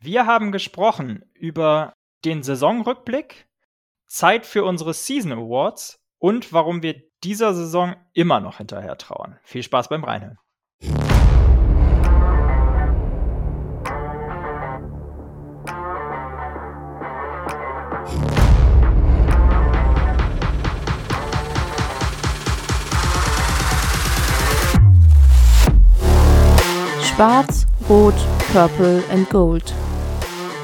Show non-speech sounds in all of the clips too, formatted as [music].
Wir haben gesprochen über den Saisonrückblick, Zeit für unsere Season Awards und warum wir dieser Saison immer noch hinterher trauern. Viel Spaß beim Reinhören. Schwarz, Rot, Purple and Gold.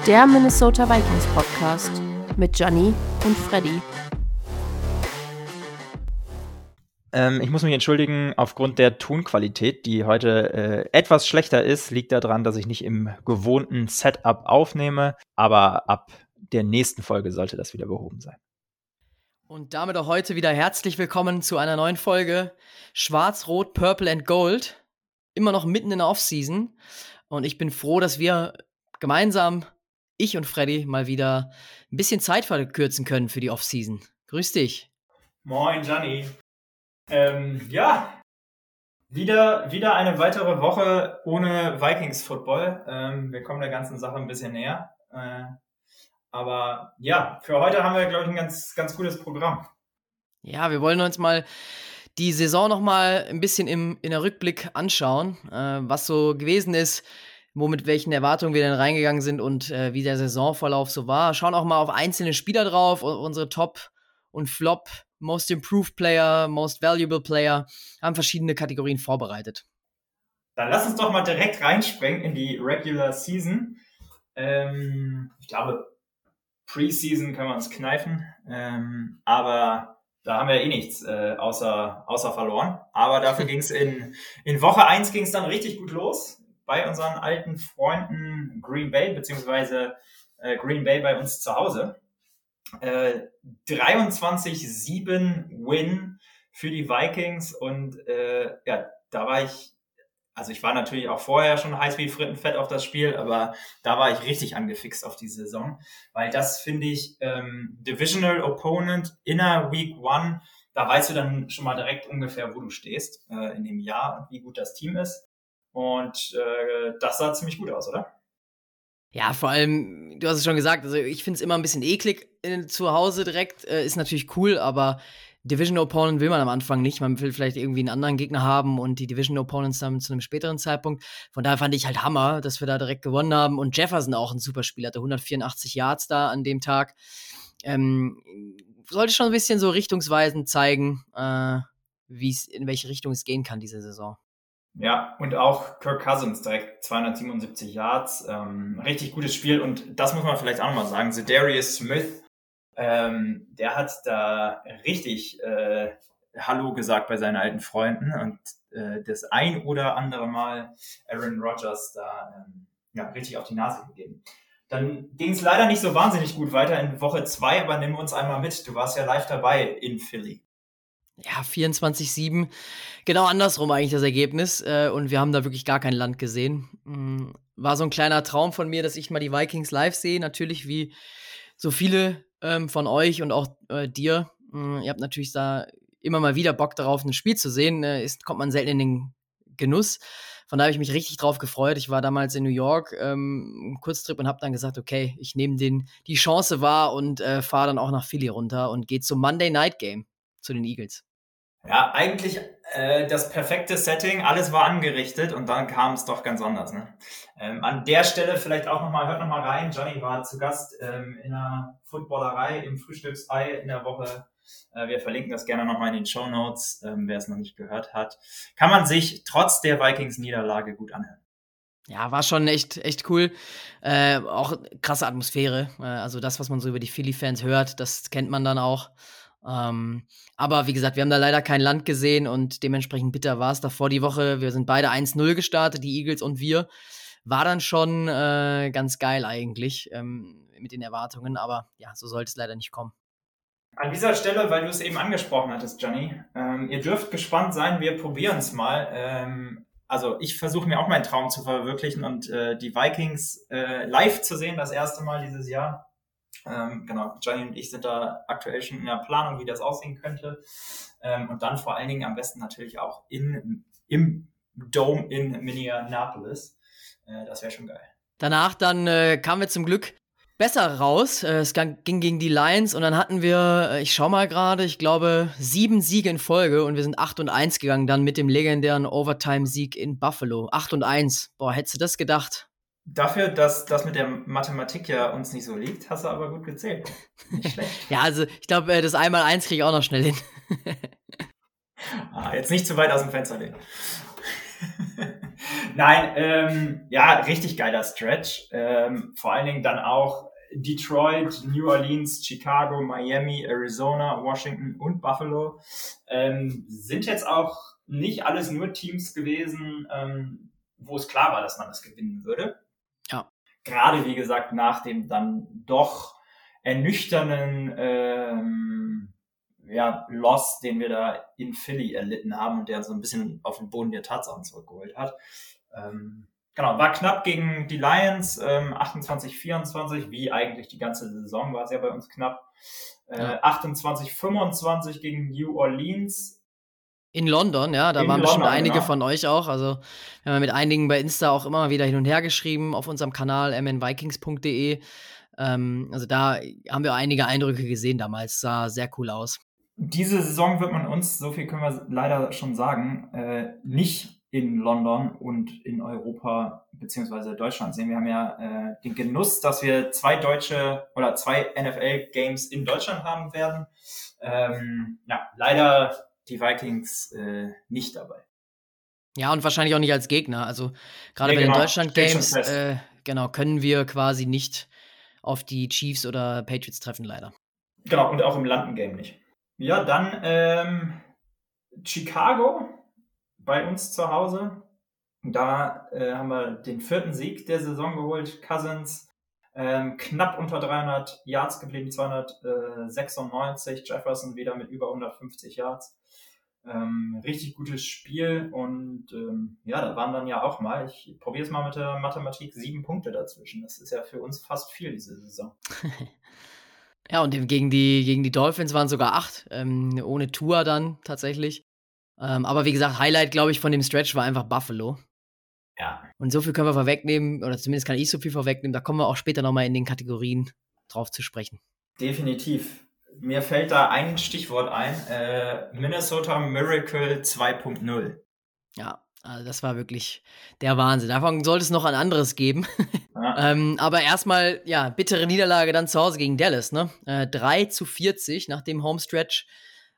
Der Minnesota Vikings Podcast mit Johnny und Freddy. Ähm, ich muss mich entschuldigen, aufgrund der Tonqualität, die heute äh, etwas schlechter ist, liegt daran, dass ich nicht im gewohnten Setup aufnehme, aber ab der nächsten Folge sollte das wieder behoben sein. Und damit auch heute wieder herzlich willkommen zu einer neuen Folge Schwarz, Rot, Purple and Gold immer noch mitten in der Offseason. Und ich bin froh, dass wir gemeinsam, ich und Freddy, mal wieder ein bisschen Zeit verkürzen können für die Offseason. Grüß dich. Moin, Gianni. Ähm, ja, wieder, wieder eine weitere Woche ohne Vikings-Football. Ähm, wir kommen der ganzen Sache ein bisschen näher. Äh, aber ja, für heute haben wir, glaube ich, ein ganz, ganz gutes Programm. Ja, wir wollen uns mal die Saison noch mal ein bisschen im, in der Rückblick anschauen, äh, was so gewesen ist, wo mit welchen Erwartungen wir denn reingegangen sind und äh, wie der Saisonverlauf so war. Schauen auch mal auf einzelne Spieler drauf, unsere Top und Flop, Most Improved Player, Most Valuable Player, haben verschiedene Kategorien vorbereitet. Dann lass uns doch mal direkt reinspringen in die Regular Season. Ähm, ich glaube, Preseason können wir uns kneifen, ähm, aber da haben wir eh nichts äh, außer, außer verloren. Aber dafür [laughs] ging es in, in Woche eins ging es dann richtig gut los bei unseren alten Freunden Green Bay, beziehungsweise äh, Green Bay bei uns zu Hause. Äh, 23-7 Win für die Vikings und äh, ja, da war ich also ich war natürlich auch vorher schon heiß wie Frittenfett auf das Spiel, aber da war ich richtig angefixt auf die Saison, weil das finde ich ähm, Divisional Opponent inner Week One, da weißt du dann schon mal direkt ungefähr, wo du stehst äh, in dem Jahr und wie gut das Team ist. Und äh, das sah ziemlich gut aus, oder? Ja, vor allem, du hast es schon gesagt, also ich finde es immer ein bisschen eklig in, zu Hause direkt, äh, ist natürlich cool, aber Division Opponent will man am Anfang nicht. Man will vielleicht irgendwie einen anderen Gegner haben und die Division Opponents dann zu einem späteren Zeitpunkt. Von daher fand ich halt Hammer, dass wir da direkt gewonnen haben. Und Jefferson auch ein super Spiel, hatte 184 Yards da an dem Tag. Ähm, sollte schon ein bisschen so richtungsweisend zeigen, äh, in welche Richtung es gehen kann diese Saison. Ja, und auch Kirk Cousins direkt 277 Yards, ähm, richtig gutes Spiel und das muss man vielleicht auch nochmal sagen. Darius Smith ähm, der hat da richtig äh, Hallo gesagt bei seinen alten Freunden und äh, das ein oder andere Mal Aaron Rodgers da ähm, ja, richtig auf die Nase gegeben. Dann ging es leider nicht so wahnsinnig gut weiter in Woche zwei, aber nimm uns einmal mit. Du warst ja live dabei in Philly. Ja, 24-7. Genau andersrum eigentlich das Ergebnis. Äh, und wir haben da wirklich gar kein Land gesehen. Mm, war so ein kleiner Traum von mir, dass ich mal die Vikings live sehe. Natürlich wie so viele ähm, von euch und auch äh, dir. Ähm, ihr habt natürlich da immer mal wieder Bock darauf, ein Spiel zu sehen. Äh, ist, kommt man selten in den Genuss. Von da habe ich mich richtig drauf gefreut. Ich war damals in New York, ähm, Kurztrip und habe dann gesagt, okay, ich nehme den die Chance wahr und äh, fahre dann auch nach Philly runter und gehe zum Monday Night Game zu den Eagles. Ja, eigentlich äh, das perfekte Setting, alles war angerichtet und dann kam es doch ganz anders. Ne? Ähm, an der Stelle vielleicht auch nochmal, hört nochmal rein, Johnny war zu Gast ähm, in der Footballerei im Frühstücksei in der Woche. Äh, wir verlinken das gerne nochmal in den Show Notes, ähm, wer es noch nicht gehört hat. Kann man sich trotz der Vikings-Niederlage gut anhören. Ja, war schon echt, echt cool. Äh, auch krasse Atmosphäre. Äh, also das, was man so über die Philly-Fans hört, das kennt man dann auch. Ähm, aber wie gesagt, wir haben da leider kein Land gesehen und dementsprechend bitter war es davor die Woche. Wir sind beide 1-0 gestartet, die Eagles und wir. War dann schon äh, ganz geil eigentlich ähm, mit den Erwartungen, aber ja, so sollte es leider nicht kommen. An dieser Stelle, weil du es eben angesprochen hattest, Johnny, ähm, ihr dürft gespannt sein, wir probieren es mal. Ähm, also ich versuche mir auch meinen Traum zu verwirklichen und äh, die Vikings äh, live zu sehen, das erste Mal dieses Jahr. Ähm, genau, Johnny und ich sind da aktuell schon in der Planung, wie das aussehen könnte. Ähm, und dann vor allen Dingen am besten natürlich auch in, im Dome in Minneapolis. Äh, das wäre schon geil. Danach dann äh, kamen wir zum Glück besser raus. Äh, es ging gegen die Lions und dann hatten wir, äh, ich schau mal gerade, ich glaube, sieben Siege in Folge und wir sind 8 und 1 gegangen, dann mit dem legendären Overtime-Sieg in Buffalo. 8 und 1. Boah, hättest du das gedacht? Dafür, dass das mit der Mathematik ja uns nicht so liegt, hast du aber gut gezählt. Nicht [laughs] schlecht. ja, also ich glaube, äh, das einmal eins kriege ich auch noch schnell hin. [laughs] ah, jetzt nicht zu weit aus dem Fenster lehnen. [laughs] Nein, ähm, ja, richtig geiler Stretch. Ähm, vor allen Dingen dann auch Detroit, New Orleans, Chicago, Miami, Arizona, Washington und Buffalo. Ähm, sind jetzt auch nicht alles nur Teams gewesen, ähm, wo es klar war, dass man das gewinnen würde. Gerade wie gesagt nach dem dann doch ernüchternden ähm, ja, Loss, den wir da in Philly erlitten haben und der so ein bisschen auf den Boden der Tatsachen zurückgeholt hat. Ähm, genau, war knapp gegen die Lions, ähm, 28, 24, wie eigentlich die ganze Saison war es ja bei uns knapp. Äh, ja. 28, 25 gegen New Orleans. In London, ja, da in waren bestimmt London, einige genau. von euch auch. Also wir haben mit einigen bei Insta auch immer wieder hin und her geschrieben auf unserem Kanal mnvikings.de. Ähm, also da haben wir einige Eindrücke gesehen damals. Sah sehr cool aus. Diese Saison wird man uns, so viel können wir leider schon sagen, äh, nicht in London und in Europa beziehungsweise Deutschland sehen. Wir haben ja äh, den Genuss, dass wir zwei deutsche oder zwei NFL-Games in Deutschland haben werden. Ähm, ja, leider die Vikings äh, nicht dabei. Ja, und wahrscheinlich auch nicht als Gegner. Also gerade ja, bei genau. den Deutschland-Games, äh, genau, können wir quasi nicht auf die Chiefs oder Patriots treffen, leider. Genau, und auch im London-Game nicht. Ja, dann ähm, Chicago bei uns zu Hause. Da äh, haben wir den vierten Sieg der Saison geholt. Cousins ähm, knapp unter 300 Yards geblieben, 296. Jefferson wieder mit über 150 Yards. Ähm, richtig gutes Spiel und ähm, ja, da waren dann ja auch mal, ich probiere es mal mit der Mathematik, sieben Punkte dazwischen. Das ist ja für uns fast viel diese Saison. [laughs] ja, und gegen die, gegen die Dolphins waren sogar acht, ähm, ohne Tour dann tatsächlich. Ähm, aber wie gesagt, Highlight, glaube ich, von dem Stretch war einfach Buffalo. Ja. Und so viel können wir vorwegnehmen, oder zumindest kann ich so viel vorwegnehmen, da kommen wir auch später nochmal in den Kategorien drauf zu sprechen. Definitiv. Mir fällt da ein Stichwort ein, äh, Minnesota Miracle 2.0. Ja, also das war wirklich der Wahnsinn. Davon sollte es noch ein anderes geben. [laughs] Ja. ähm, aber erstmal, ja, bittere Niederlage dann zu Hause gegen Dallas, ne? Äh, 3 zu 40 nach dem Homestretch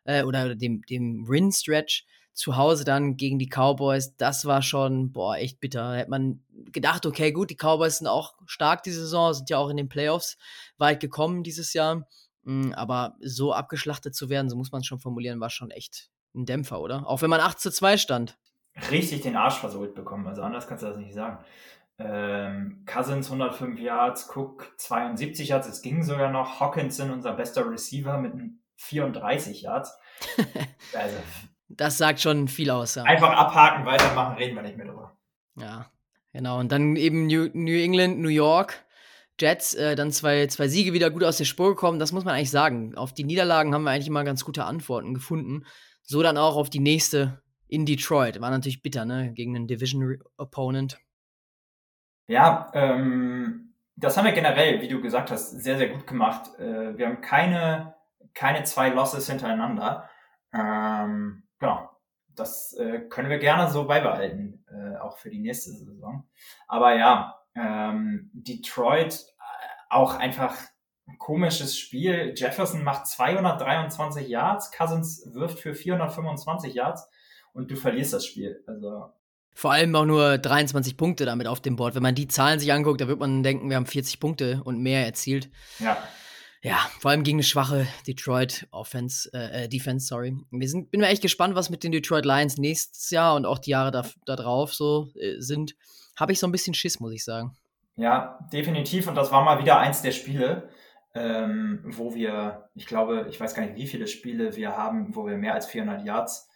äh, oder dem, dem Rin-Stretch zu Hause dann gegen die Cowboys, das war schon, boah, echt bitter. Da hätte man gedacht, okay, gut, die Cowboys sind auch stark diese Saison, sind ja auch in den Playoffs weit gekommen dieses Jahr. Mm, aber so abgeschlachtet zu werden, so muss man es schon formulieren, war schon echt ein Dämpfer, oder? Auch wenn man 8 zu 2 stand. Richtig den Arsch versohlt bekommen, also anders kannst du das nicht sagen. Ähm, Cousins 105 Yards, Cook 72 Yards, es ging sogar noch. Hawkinson, unser bester Receiver, mit einem 34 Yards. [laughs] also, das sagt schon viel aus, ja. Einfach abhaken, weitermachen, reden wir nicht mehr drüber. Ja, genau. Und dann eben New, New England, New York. Jets, äh, dann zwei, zwei Siege wieder gut aus der Spur gekommen. Das muss man eigentlich sagen. Auf die Niederlagen haben wir eigentlich immer ganz gute Antworten gefunden. So dann auch auf die nächste in Detroit. War natürlich bitter, ne? Gegen einen Division-Opponent. Ja, ähm, das haben wir generell, wie du gesagt hast, sehr, sehr gut gemacht. Äh, wir haben keine keine zwei Losses hintereinander. Ähm, genau. Das äh, können wir gerne so beibehalten, äh, auch für die nächste Saison. Aber ja, ähm, Detroit äh, auch einfach ein komisches Spiel. Jefferson macht 223 Yards, Cousins wirft für 425 Yards und du verlierst das Spiel. Also vor allem auch nur 23 Punkte damit auf dem Board. Wenn man die Zahlen sich anguckt, da wird man denken, wir haben 40 Punkte und mehr erzielt. Ja. Ja, vor allem gegen eine schwache Detroit Offense, äh, äh, Defense, sorry. Wir sind, bin mir echt gespannt, was mit den Detroit Lions nächstes Jahr und auch die Jahre da, da drauf so äh, sind. Habe ich so ein bisschen Schiss, muss ich sagen. Ja, definitiv. Und das war mal wieder eins der Spiele, ähm, wo wir, ich glaube, ich weiß gar nicht, wie viele Spiele wir haben, wo wir mehr als 400 Yards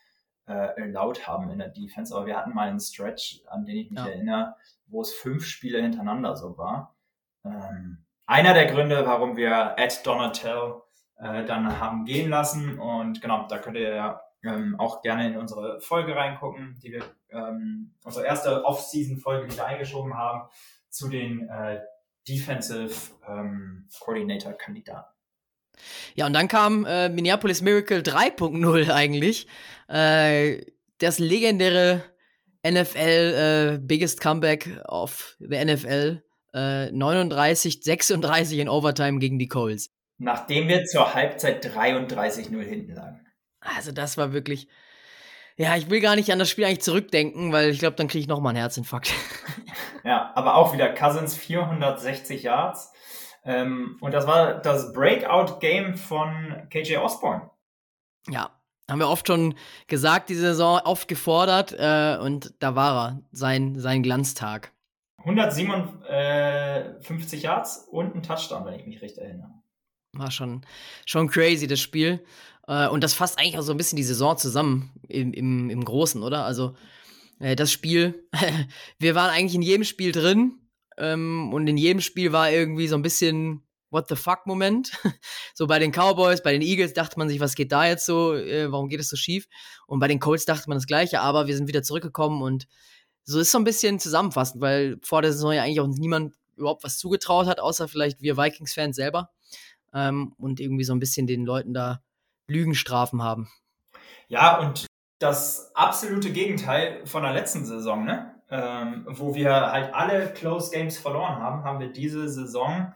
äh, erlaubt haben in der Defense. Aber wir hatten mal einen Stretch, an den ich mich ja. erinnere, wo es fünf Spiele hintereinander so war. Ähm, einer der Gründe, warum wir Ed Donatel äh, dann haben gehen lassen. Und genau, da könnt ihr ja ähm, auch gerne in unsere Folge reingucken, die wir, ähm, unsere erste Off-Season-Folge wieder eingeschoben haben, zu den äh, Defensive ähm, Coordinator Kandidaten. Ja, und dann kam äh, Minneapolis Miracle 3.0 eigentlich. Äh, das legendäre NFL äh, Biggest Comeback of the NFL. 39, 36 in Overtime gegen die Colts. Nachdem wir zur Halbzeit 33-0 hinten lagen. Also das war wirklich. Ja, ich will gar nicht an das Spiel eigentlich zurückdenken, weil ich glaube, dann kriege ich nochmal einen Herzinfarkt. [laughs] Ja, aber auch wieder Cousins 460 Yards. Ähm, und das war das Breakout-Game von KJ Osborne. Ja, haben wir oft schon gesagt, diese Saison, oft gefordert äh, und da war er, sein, sein Glanztag. 157 Yards und ein Touchdown, wenn ich mich recht erinnere. War schon, schon crazy, das Spiel. Äh, und das fasst eigentlich auch so ein bisschen die Saison zusammen im, im, im Großen, oder? Also, äh, das Spiel, [laughs] wir waren eigentlich in jedem Spiel drin ähm, und in jedem Spiel war irgendwie so ein bisschen What the fuck Moment. [laughs] so bei den Cowboys, bei den Eagles dachte man sich, was geht da jetzt so? Äh, warum geht es so schief? Und bei den Colts dachte man das Gleiche, aber wir sind wieder zurückgekommen und so ist so ein bisschen zusammenfassend, weil vor der Saison ja eigentlich auch niemand überhaupt was zugetraut hat, außer vielleicht wir Vikings-Fans selber. Ähm, und irgendwie so ein bisschen den Leuten da Lügenstrafen haben. Ja, und das absolute Gegenteil von der letzten Saison, ne? ähm, wo wir halt alle Close Games verloren haben, haben wir diese Saison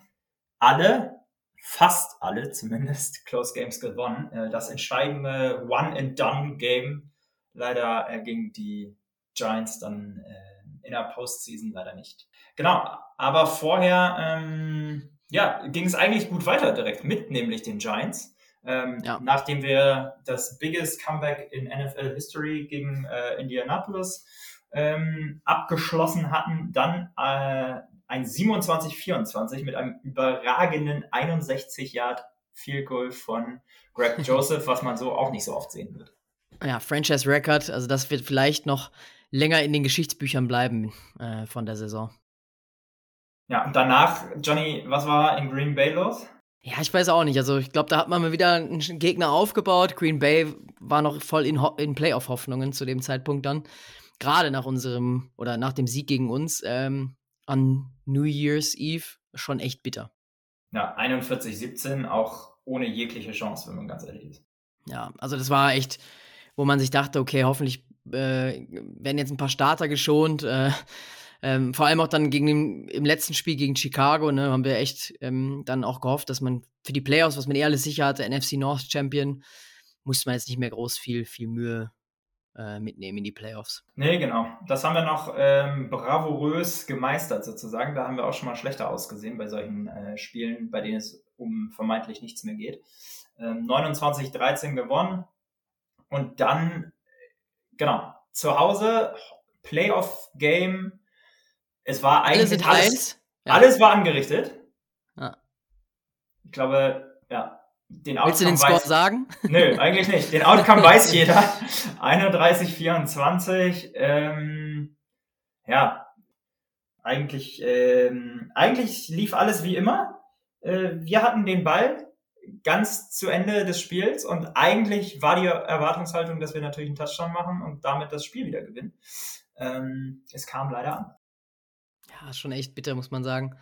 alle, fast alle zumindest, [laughs] Close Games gewonnen. Äh, das entscheidende One-and-Done-Game leider äh, gegen die Giants dann äh, in der Postseason leider nicht. Genau, aber vorher ähm, ja, ging es eigentlich gut weiter direkt mit, nämlich den Giants. Ähm, ja. Nachdem wir das biggest Comeback in NFL History gegen äh, Indianapolis ähm, abgeschlossen hatten, dann äh, ein 27-24 mit einem überragenden 61 Yard Field Goal von Greg Joseph, was man so auch nicht so oft sehen wird. Ja, Franchise Record, also das wird vielleicht noch länger in den Geschichtsbüchern bleiben äh, von der Saison. Ja, und danach, Johnny, was war in Green Bay los? Ja, ich weiß auch nicht. Also ich glaube, da hat man mal wieder einen Gegner aufgebaut. Green Bay war noch voll in, in Playoff-Hoffnungen zu dem Zeitpunkt dann gerade nach unserem oder nach dem Sieg gegen uns ähm, an New Year's Eve schon echt bitter. Ja, 41-17, auch ohne jegliche Chance, wenn man ganz ehrlich ist. Ja, also das war echt, wo man sich dachte, okay, hoffentlich äh, werden jetzt ein paar Starter geschont. Äh, ähm, vor allem auch dann gegen den, im letzten Spiel gegen Chicago, ne, haben wir echt ähm, dann auch gehofft, dass man für die Playoffs, was man eh alles sicher hatte, NFC North Champion, musste man jetzt nicht mehr groß viel, viel Mühe äh, mitnehmen in die Playoffs. Nee, genau. Das haben wir noch ähm, bravourös gemeistert sozusagen. Da haben wir auch schon mal schlechter ausgesehen bei solchen äh, Spielen, bei denen es um vermeintlich nichts mehr geht. Ähm, 29-13 gewonnen und dann, genau, zu Hause, Playoff-Game. Es war eigentlich alles, alles, ja. alles war angerichtet. Ja. Ich glaube, ja, den Willst du den Score weiß, sagen? Nö, eigentlich nicht. Den Outcome [laughs] weiß jeder. 31, 24. Ähm, ja, eigentlich, ähm, eigentlich lief alles wie immer. Äh, wir hatten den Ball ganz zu Ende des Spiels und eigentlich war die Erwartungshaltung, dass wir natürlich einen Touchdown machen und damit das Spiel wieder gewinnen. Ähm, es kam leider an. Ja, schon echt bitter, muss man sagen.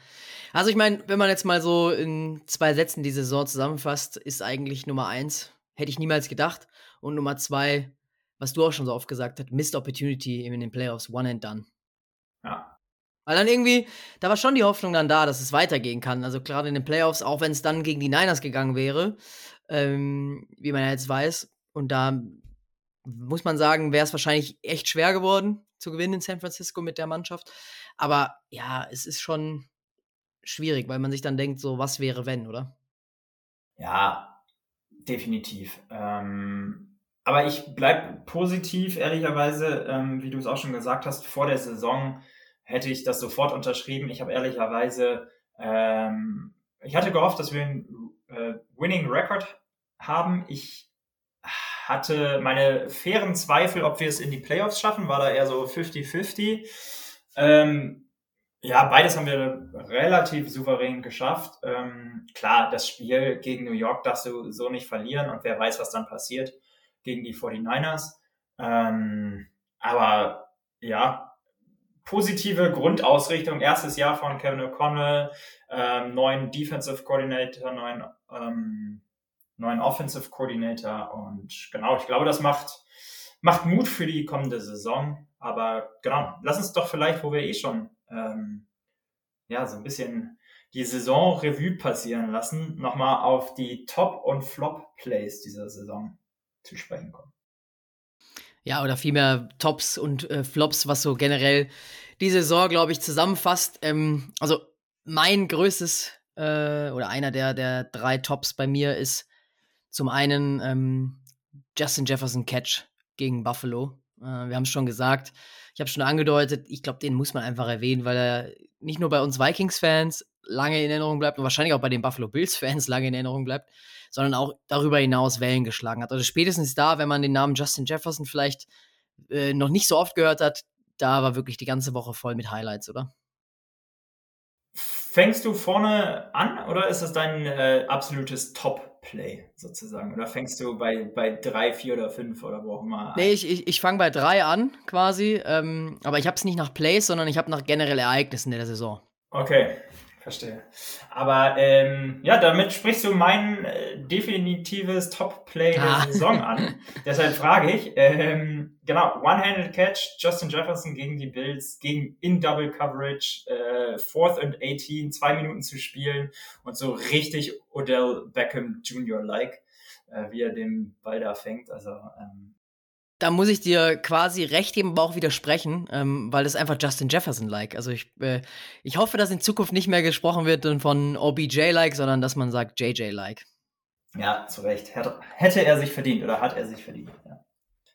Also ich meine, wenn man jetzt mal so in zwei Sätzen die Saison zusammenfasst, ist eigentlich Nummer eins, hätte ich niemals gedacht. Und Nummer zwei, was du auch schon so oft gesagt hast, Missed Opportunity in den Playoffs, one and done. Ja. Weil dann irgendwie, da war schon die Hoffnung dann da, dass es weitergehen kann. Also gerade in den Playoffs, auch wenn es dann gegen die Niners gegangen wäre, ähm, wie man ja jetzt weiß. Und da muss man sagen, wäre es wahrscheinlich echt schwer geworden zu gewinnen in San Francisco mit der Mannschaft. Aber ja, es ist schon schwierig, weil man sich dann denkt, so, was wäre, wenn, oder? Ja, definitiv. Ähm, aber ich bleibe positiv, ehrlicherweise, ähm, wie du es auch schon gesagt hast, vor der Saison hätte ich das sofort unterschrieben. Ich habe ehrlicherweise, ähm, ich hatte gehofft, dass wir einen äh, Winning Record haben. Ich hatte meine fairen Zweifel, ob wir es in die Playoffs schaffen, war da eher so 50-50. Ähm, ja, beides haben wir relativ souverän geschafft. Ähm, klar, das Spiel gegen New York darfst du so nicht verlieren und wer weiß, was dann passiert gegen die 49ers. Ähm, aber ja, positive Grundausrichtung. Erstes Jahr von Kevin O'Connell, ähm, neuen Defensive Coordinator, neuen, ähm, neuen Offensive Coordinator. Und genau, ich glaube, das macht, macht Mut für die kommende Saison. Aber genau, lass uns doch vielleicht, wo wir eh schon ähm, ja so ein bisschen die Saison Revue passieren lassen, nochmal auf die Top- und Flop-Plays dieser Saison zu sprechen kommen. Ja, oder vielmehr Tops und äh, Flops, was so generell die Saison, glaube ich, zusammenfasst. Ähm, also mein größtes äh, oder einer der, der drei Tops bei mir ist zum einen ähm, Justin Jefferson Catch gegen Buffalo. Äh, wir haben es schon gesagt, ich habe schon angedeutet, ich glaube, den muss man einfach erwähnen, weil er nicht nur bei uns Vikings-Fans lange in Erinnerung bleibt und wahrscheinlich auch bei den Buffalo Bills-Fans lange in Erinnerung bleibt, sondern auch darüber hinaus Wellen geschlagen hat. Also spätestens da, wenn man den Namen Justin Jefferson vielleicht äh, noch nicht so oft gehört hat, da war wirklich die ganze Woche voll mit Highlights, oder? Fängst du vorne an oder ist das dein äh, absolutes Top-Play sozusagen? Oder fängst du bei, bei drei, vier oder fünf oder wo auch immer an? Nee, ich, ich, ich fange bei drei an quasi. Ähm, aber ich habe es nicht nach Plays, sondern ich habe nach generell Ereignissen der Saison. Okay, Verstehe. Aber ähm, ja, damit sprichst du mein äh, definitives Top-Play der ah. Saison an. [laughs] Deshalb frage ich, ähm, genau, One-Handed Catch, Justin Jefferson gegen die Bills, gegen in Double Coverage, äh, Fourth and 18, zwei Minuten zu spielen und so richtig Odell Beckham Jr.-like, äh, wie er den Ball da fängt. Also ähm, da muss ich dir quasi recht geben, aber auch widersprechen, ähm, weil das einfach Justin Jefferson-like. Also ich, äh, ich hoffe, dass in Zukunft nicht mehr gesprochen wird von OBJ-like, sondern dass man sagt JJ-like. Ja, zu Recht. Hätte er sich verdient oder hat er sich verdient. Ja,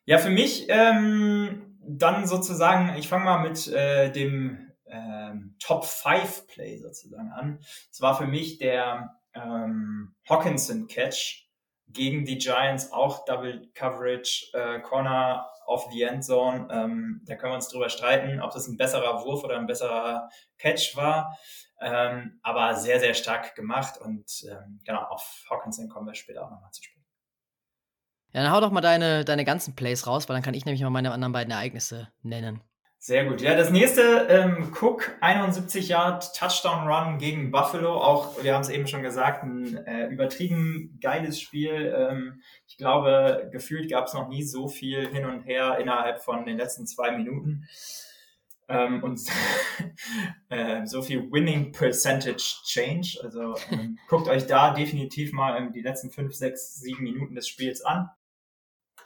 ja für mich ähm, dann sozusagen, ich fange mal mit äh, dem ähm, Top 5 Play sozusagen an. Es war für mich der ähm, Hawkinson Catch gegen die Giants auch Double Coverage, äh, Corner of the End Zone. Ähm, da können wir uns drüber streiten, ob das ein besserer Wurf oder ein besserer Catch war. Ähm, aber sehr, sehr stark gemacht und ähm, genau, auf Hawkinson kommen wir später auch nochmal zu sprechen. Ja, dann hau doch mal deine, deine ganzen Plays raus, weil dann kann ich nämlich mal meine anderen beiden Ereignisse nennen. Sehr gut. Ja, das nächste, ähm, Cook, 71 Yard Touchdown Run gegen Buffalo. Auch, wir haben es eben schon gesagt, ein äh, übertrieben geiles Spiel. Ähm, ich glaube, gefühlt gab es noch nie so viel hin und her innerhalb von den letzten zwei Minuten. Ähm, und [laughs] äh, so viel Winning Percentage Change. Also ähm, guckt euch da definitiv mal die letzten fünf, sechs, sieben Minuten des Spiels an.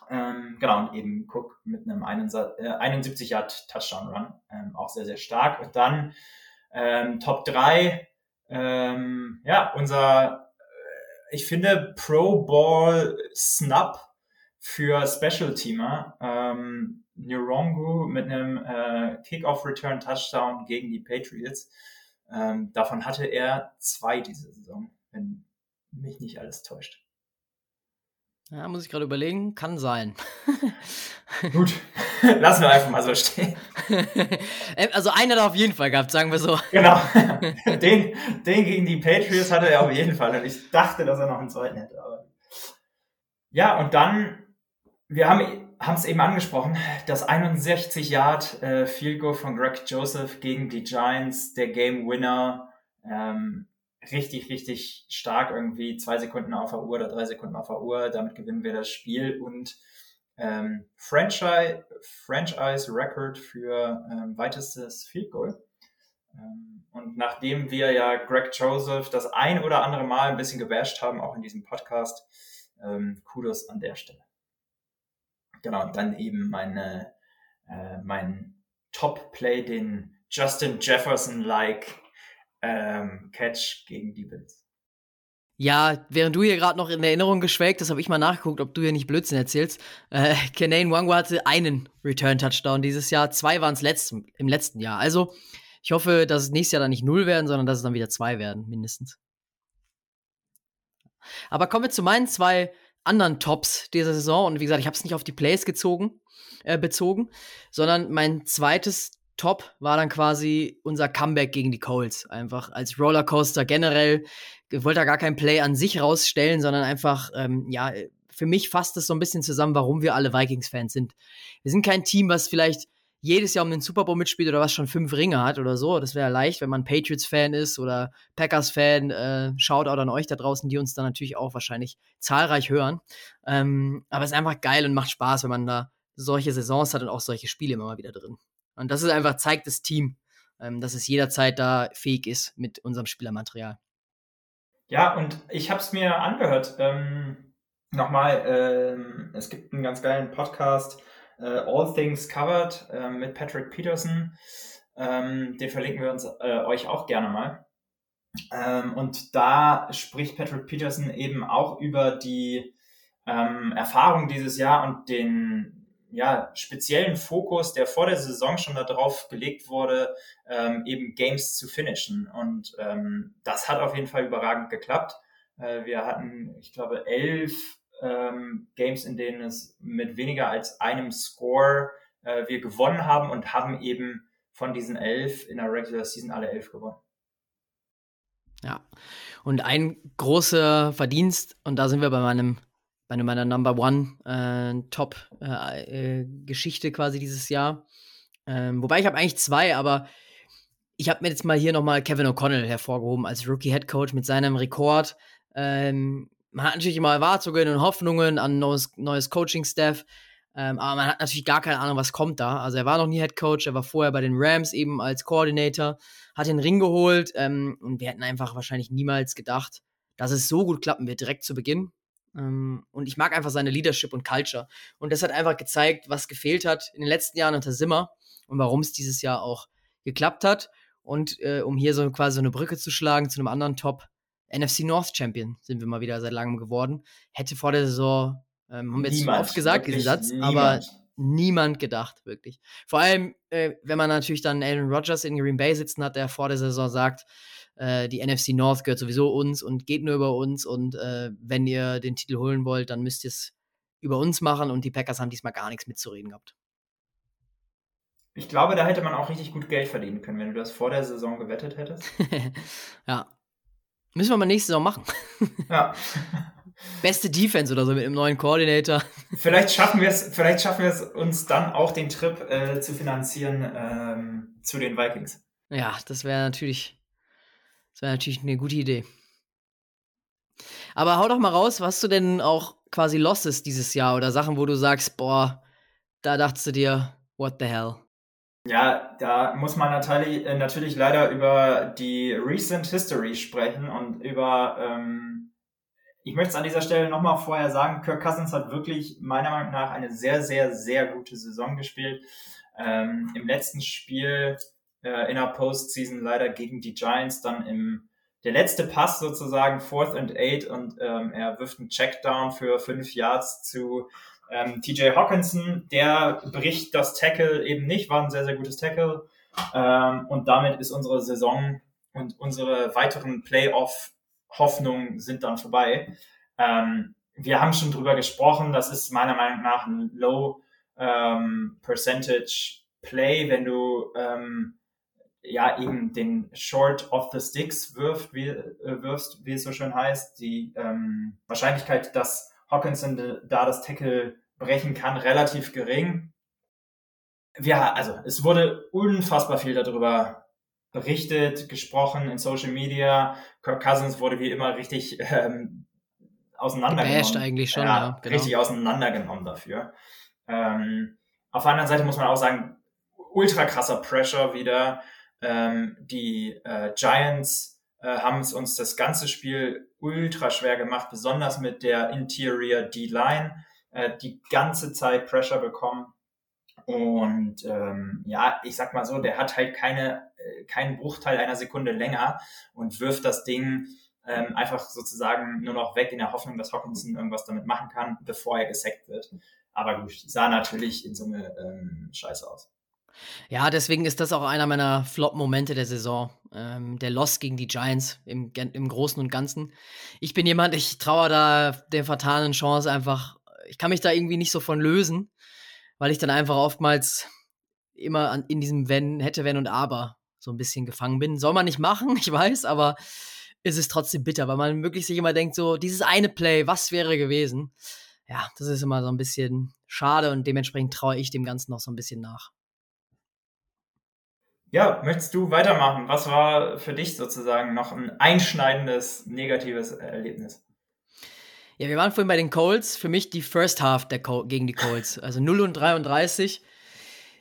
Ähm, genau, und eben Cook mit einem 71 äh, Yard Touchdown Run, ähm, auch sehr, sehr stark. Und dann ähm, Top 3, ähm, ja, unser, äh, ich finde, Pro Ball Snap für Special Teamer, ähm, Nirongu mit einem äh, Kickoff Return Touchdown gegen die Patriots. Ähm, davon hatte er zwei diese Saison, wenn mich nicht alles täuscht. Ja, muss ich gerade überlegen. Kann sein. [laughs] Gut, [laughs] lassen wir einfach mal so stehen. [laughs] Äh, also einer da auf jeden Fall gehabt, sagen wir so. Genau. Den, den gegen die Patriots hatte er auf jeden Fall. Und ich dachte, dass er noch einen zweiten hätte. Aber ja, und dann, wir haben es eben angesprochen, das 61 Yard äh, Field Goal von Greg Joseph gegen die Giants, der Game Winner. Ähm, richtig, richtig stark irgendwie zwei Sekunden auf der Uhr oder drei Sekunden auf der Uhr. Damit gewinnen wir das Spiel und ähm, Franchise, Franchise Record für ähm, weitestes Field Goal. Ähm, und nachdem wir ja Greg Joseph das ein oder andere Mal ein bisschen gebasht haben, auch in diesem Podcast, ähm, Kudos an der Stelle. Genau, und dann eben meine, äh, mein Top-Play, den Justin Jefferson-like ähm, Catch gegen die Bills. Ja, während du hier gerade noch in Erinnerung geschwelgt hast, habe ich mal nachgeguckt, ob du hier nicht Blödsinn erzählst. Äh, [laughs] Kenane Wango hatte einen Return-Touchdown dieses Jahr, zwei waren es im letzten Jahr. Also, ich hoffe, dass es nächstes Jahr dann nicht null werden, sondern dass es dann wieder zwei werden, mindestens. Aber kommen wir zu meinen zwei anderen Tops dieser Saison. Und wie gesagt, ich habe es nicht auf die Plays gezogen, äh, bezogen, sondern mein zweites top war dann quasi unser Comeback gegen die Colts. Einfach als Rollercoaster generell. Ich wollte da gar kein Play an sich rausstellen, sondern einfach, ähm, ja, für mich fasst es so ein bisschen zusammen, warum wir alle Vikings-Fans sind. Wir sind kein Team, was vielleicht jedes Jahr um den Super Bowl mitspielt oder was schon fünf Ringe hat oder so. Das wäre leicht, wenn man Patriots-Fan ist oder Packers-Fan. Äh, Shoutout an euch da draußen, die uns dann natürlich auch wahrscheinlich zahlreich hören. Ähm, aber es ist einfach geil und macht Spaß, wenn man da solche Saisons hat und auch solche Spiele immer mal wieder drin. Und das ist einfach, zeigt das Team, ähm, dass es jederzeit da fähig ist mit unserem Spielermaterial. Ja, und ich habe es mir angehört. Ähm, Nochmal, ähm, es gibt einen ganz geilen Podcast, äh, All Things Covered äh, mit Patrick Peterson. Ähm, den verlinken wir uns äh, euch auch gerne mal. Ähm, und da spricht Patrick Peterson eben auch über die ähm, Erfahrung dieses Jahr und den ja, speziellen Fokus, der vor der Saison schon darauf gelegt wurde, ähm, eben Games zu finishen. Und ähm, das hat auf jeden Fall überragend geklappt. Äh, wir hatten, ich glaube, elf ähm, Games, in denen es mit weniger als einem Score äh, wir gewonnen haben und haben eben von diesen elf in der Regular Season alle elf gewonnen. Ja, und ein großer Verdienst, und da sind wir bei meinem bei meiner Number One äh, Top äh, äh, Geschichte quasi dieses Jahr. Ähm, wobei ich habe eigentlich zwei, aber ich habe mir jetzt mal hier nochmal Kevin O'Connell hervorgehoben als Rookie Head Coach mit seinem Rekord. Ähm, man hat natürlich immer Erwartungen und Hoffnungen an neues, neues Coaching-Staff, ähm, aber man hat natürlich gar keine Ahnung, was kommt da. Also er war noch nie Head Coach, er war vorher bei den Rams eben als Coordinator, hat den Ring geholt ähm, und wir hätten einfach wahrscheinlich niemals gedacht, dass es so gut klappen wird direkt zu Beginn. Ähm, und ich mag einfach seine Leadership und Culture. Und das hat einfach gezeigt, was gefehlt hat in den letzten Jahren unter Simmer und warum es dieses Jahr auch geklappt hat. Und äh, um hier so quasi so eine Brücke zu schlagen zu einem anderen Top NFC North Champion sind wir mal wieder seit langem geworden. Hätte vor der Saison, ähm, haben wir jetzt oft gesagt, diesen Satz, niemand. aber niemand gedacht, wirklich. Vor allem, äh, wenn man natürlich dann Aaron Rodgers in Green Bay sitzen hat, der vor der Saison sagt, äh, die NFC North gehört sowieso uns und geht nur über uns und äh, wenn ihr den Titel holen wollt, dann müsst ihr es über uns machen und die Packers haben diesmal gar nichts mitzureden gehabt. Ich glaube, da hätte man auch richtig gut Geld verdienen können, wenn du das vor der Saison gewettet hättest. [laughs] ja. Müssen wir mal nächste Saison machen. ja. [laughs] Beste Defense oder so mit einem neuen Koordinator. [laughs] Vielleicht schaffen wir es, vielleicht schaffen wir es uns dann auch den Trip äh, zu finanzieren ähm, zu den Vikings. Ja, das wäre natürlich das wäre natürlich eine gute Idee. Aber hau doch mal raus, was du denn auch quasi Losses dieses Jahr oder Sachen, wo du sagst, boah, da dachtest du dir, what the hell? Ja, da muss man natürlich, äh, natürlich leider über die Recent History sprechen und über, ähm, ich möchte es an dieser Stelle nochmal vorher sagen, Kirk Cousins hat wirklich meiner Meinung nach eine sehr, sehr, sehr gute Saison gespielt. Ähm, Im letzten Spiel äh, in der Postseason leider gegen die Giants dann im der letzte Pass sozusagen, fourth and eight, und ähm, er wirft einen Checkdown für fünf Yards zu ähm, TJ Hawkinson. Der bricht das Tackle eben nicht, war ein sehr, sehr gutes Tackle. Ähm, und damit ist unsere Saison und unsere weiteren Playoff-Hoffnungen sind dann vorbei. Ähm, wir haben schon drüber gesprochen, das ist meiner Meinung nach ein Low ähm, Percentage Play, wenn du ähm, ja eben den Short of the Sticks wirft, wie, äh, wirfst, wie es so schön heißt, die ähm, Wahrscheinlichkeit, dass Hawkinson da das Tackle brechen kann, relativ gering. Ja, also es wurde unfassbar viel darüber berichtet, gesprochen in Social Media. Kirk Cousins wurde wie immer richtig ähm, auseinandergenommen. Gebasht eigentlich schon, ja, ja genau. Richtig auseinandergenommen dafür. Ähm, auf der anderen Seite muss man auch sagen, ultra krasser Pressure wieder. Ähm, die äh, Giants äh, haben es uns das ganze Spiel ultra schwer gemacht, besonders mit der Interior D-Line, äh, die ganze Zeit Pressure bekommen. Und ähm, ja, ich sag mal so, der hat halt keine, äh, keinen Bruchteil einer Sekunde länger und wirft das Ding ähm, einfach sozusagen nur noch weg in der Hoffnung, dass Hawkinson irgendwas damit machen kann, bevor er gesackt wird. Aber gut, sah natürlich in Summe ähm, scheiße aus. Ja, deswegen ist das auch einer meiner Flop-Momente der Saison. Ähm, der Loss gegen die Giants im, im Großen und Ganzen. Ich bin jemand, ich traue da der fatalen Chance einfach, ich kann mich da irgendwie nicht so von lösen, weil ich dann einfach oftmals immer an, in diesem Wenn, hätte, wenn und aber so ein bisschen gefangen bin. Soll man nicht machen, [laughs] ich weiß, aber ist es trotzdem bitter, weil man wirklich sich immer denkt, so, dieses eine Play, was wäre gewesen? Ja, das ist immer so ein bisschen schade und dementsprechend traue ich dem Ganzen noch so ein bisschen nach. Ja, möchtest du weitermachen? Was war für dich sozusagen noch ein einschneidendes, negatives Erlebnis? Ja, wir waren vorhin bei den Colts. Für mich die First Half der Col gegen die Colts. Also 0 und 33.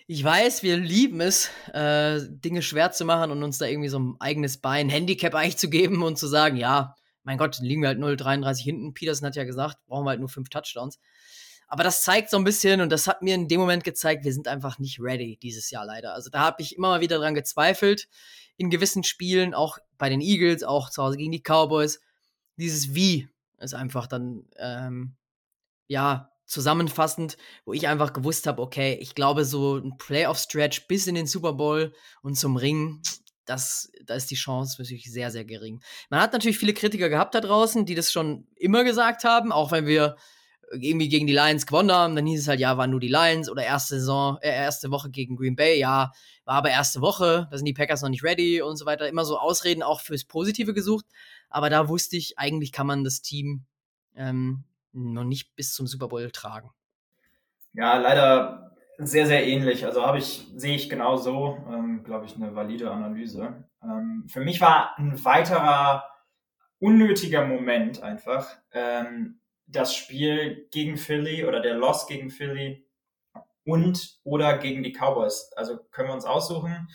Ich weiß, wir lieben es, äh, Dinge schwer zu machen und uns da irgendwie so ein eigenes Bein, Handicap eigentlich zu geben und zu sagen, ja, mein Gott, liegen wir halt 0-33 hinten. Peterson hat ja gesagt, brauchen wir halt nur fünf Touchdowns. Aber das zeigt so ein bisschen, und das hat mir in dem Moment gezeigt, wir sind einfach nicht ready dieses Jahr leider. Also da habe ich immer mal wieder dran gezweifelt, in gewissen Spielen, auch bei den Eagles, auch zu Hause gegen die Cowboys. Dieses Wie ist einfach dann, ähm, ja, zusammenfassend, wo ich einfach gewusst habe, okay, ich glaube, so ein Playoff-Stretch bis in den Super Bowl und zum Ring, das, da ist die Chance natürlich sehr, sehr gering. Man hat natürlich viele Kritiker gehabt da draußen, die das schon immer gesagt haben, auch wenn wir irgendwie gegen die Lions gewonnen haben, dann hieß es halt, ja, waren nur die Lions oder erste Saison, äh, erste Woche gegen Green Bay, ja, war aber erste Woche, da sind die Packers noch nicht ready und so weiter. Immer so Ausreden auch fürs Positive gesucht. Aber da wusste ich, eigentlich kann man das Team ähm, noch nicht bis zum Super Bowl tragen. Ja, leider sehr, sehr ähnlich. Also habe ich, sehe ich genauso, ähm, glaube ich, eine valide Analyse. Ähm, für mich war ein weiterer unnötiger Moment einfach, ähm, das Spiel gegen Philly oder der Loss gegen Philly und oder gegen die Cowboys. Also können wir uns aussuchen.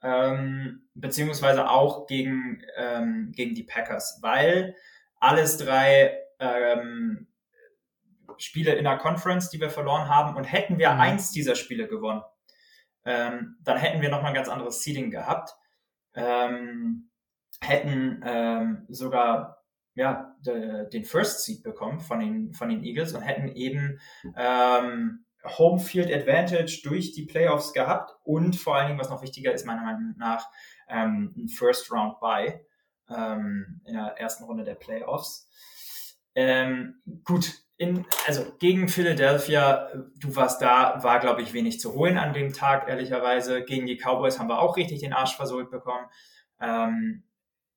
Ähm, beziehungsweise auch gegen, ähm, gegen die Packers, weil alles drei ähm, Spiele in der Conference, die wir verloren haben, und hätten wir mhm. eins dieser Spiele gewonnen, ähm, dann hätten wir nochmal ein ganz anderes Seeding gehabt, ähm, hätten ähm, sogar ja, de, den First Seed bekommen von den, von den Eagles und hätten eben ähm, Home Field Advantage durch die Playoffs gehabt und vor allen Dingen, was noch wichtiger ist, meiner Meinung nach, ähm, ein First Round Bye ähm, in der ersten Runde der Playoffs. Ähm, gut, in, also gegen Philadelphia, du warst da, war glaube ich wenig zu holen an dem Tag, ehrlicherweise. Gegen die Cowboys haben wir auch richtig den Arsch versohlt bekommen. Ähm,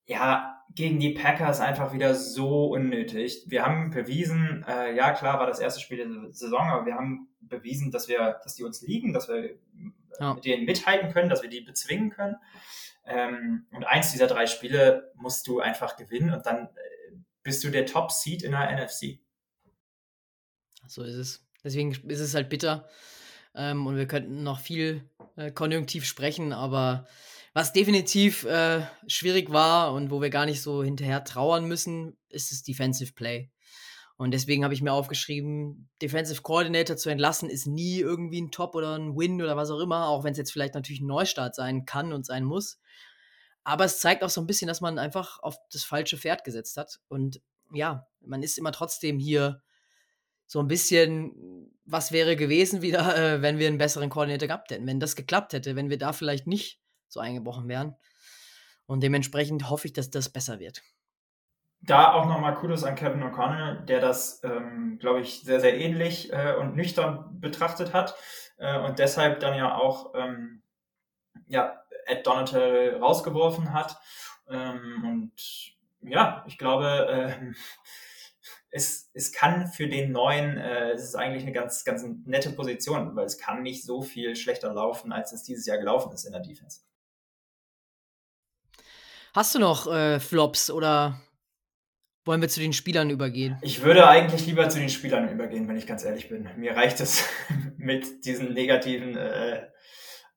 ja, gegen die Packers einfach wieder so unnötig. Wir haben bewiesen, äh, ja klar war das erste Spiel der Saison, aber wir haben bewiesen, dass wir, dass die uns liegen, dass wir ja. mit denen mithalten können, dass wir die bezwingen können. Ähm, und eins dieser drei Spiele musst du einfach gewinnen und dann äh, bist du der Top Seed in der NFC. So ist es. Deswegen ist es halt bitter. Ähm, und wir könnten noch viel äh, konjunktiv sprechen, aber was definitiv äh, schwierig war und wo wir gar nicht so hinterher trauern müssen, ist das Defensive Play. Und deswegen habe ich mir aufgeschrieben, Defensive Coordinator zu entlassen ist nie irgendwie ein Top oder ein Win oder was auch immer, auch wenn es jetzt vielleicht natürlich ein Neustart sein kann und sein muss. Aber es zeigt auch so ein bisschen, dass man einfach auf das falsche Pferd gesetzt hat. Und ja, man ist immer trotzdem hier so ein bisschen, was wäre gewesen wieder, [laughs] äh, wenn wir einen besseren Koordinator gehabt hätten, wenn das geklappt hätte, wenn wir da vielleicht nicht so eingebrochen wären. Und dementsprechend hoffe ich, dass das besser wird. Da auch nochmal Kudos an Kevin O'Connell, der das, ähm, glaube ich, sehr, sehr ähnlich äh, und nüchtern betrachtet hat äh, und deshalb dann ja auch ähm, ja, Ed Donatel rausgeworfen hat. Ähm, und ja, ich glaube, äh, [laughs] es, es kann für den neuen, äh, es ist eigentlich eine ganz, ganz nette Position, weil es kann nicht so viel schlechter laufen, als es dieses Jahr gelaufen ist in der Defense. Hast du noch äh, Flops oder wollen wir zu den Spielern übergehen? Ich würde eigentlich lieber zu den Spielern übergehen, wenn ich ganz ehrlich bin. Mir reicht es [laughs] mit diesen negativen äh,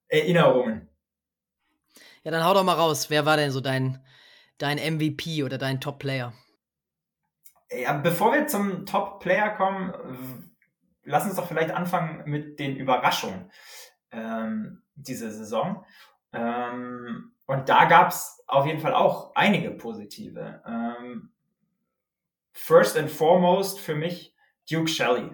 Erinnerungen. Ja, dann hau doch mal raus. Wer war denn so dein, dein MVP oder dein Top-Player? Ja, bevor wir zum Top-Player kommen, lass uns doch vielleicht anfangen mit den Überraschungen ähm, diese Saison. Ähm, und da gab es auf jeden Fall auch einige positive. Ähm, first and foremost für mich Duke Shelley.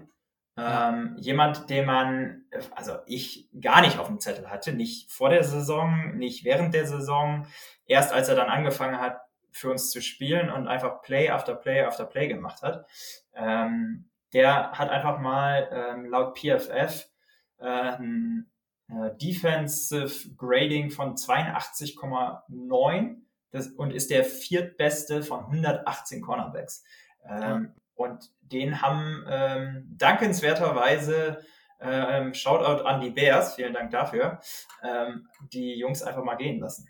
Ähm, jemand, den man, also ich gar nicht auf dem Zettel hatte, nicht vor der Saison, nicht während der Saison, erst als er dann angefangen hat, für uns zu spielen und einfach Play after Play after Play gemacht hat. Ähm, der hat einfach mal ähm, laut PFF äh, ein äh, Defensive Grading von 82,9 und ist der viertbeste von 118 Cornerbacks. Ähm, ja. Und den haben ähm, dankenswerterweise ähm, Shoutout an die Bears, vielen Dank dafür, ähm, die Jungs einfach mal gehen lassen.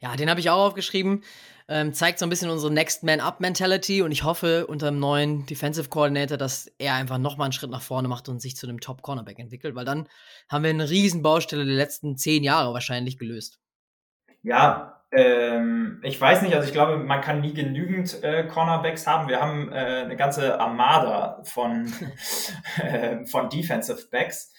Ja, den habe ich auch aufgeschrieben. Ähm, zeigt so ein bisschen unsere Next Man Up Mentality und ich hoffe unter dem neuen Defensive Coordinator, dass er einfach nochmal einen Schritt nach vorne macht und sich zu einem Top Cornerback entwickelt, weil dann haben wir eine riesen Baustelle der letzten zehn Jahre wahrscheinlich gelöst. Ja, ähm, ich weiß nicht, also ich glaube, man kann nie genügend äh, Cornerbacks haben. Wir haben äh, eine ganze Armada von, [laughs] äh, von Defensive Backs.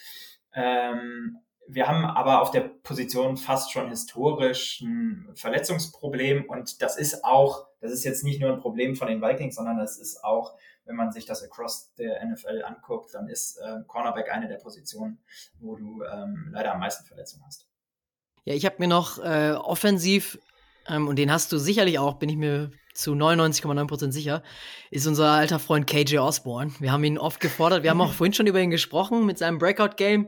Ähm, wir haben aber auf der Position fast schon historisch ein Verletzungsproblem und das ist auch, das ist jetzt nicht nur ein Problem von den Vikings, sondern das ist auch, wenn man sich das across der NFL anguckt, dann ist äh, Cornerback eine der Positionen, wo du ähm, leider am meisten Verletzungen hast. Ja, ich habe mir noch äh, offensiv, ähm, und den hast du sicherlich auch, bin ich mir zu 99,9% sicher, ist unser alter Freund KJ Osborne. Wir haben ihn oft gefordert, wir haben auch [laughs] vorhin schon über ihn gesprochen mit seinem Breakout-Game.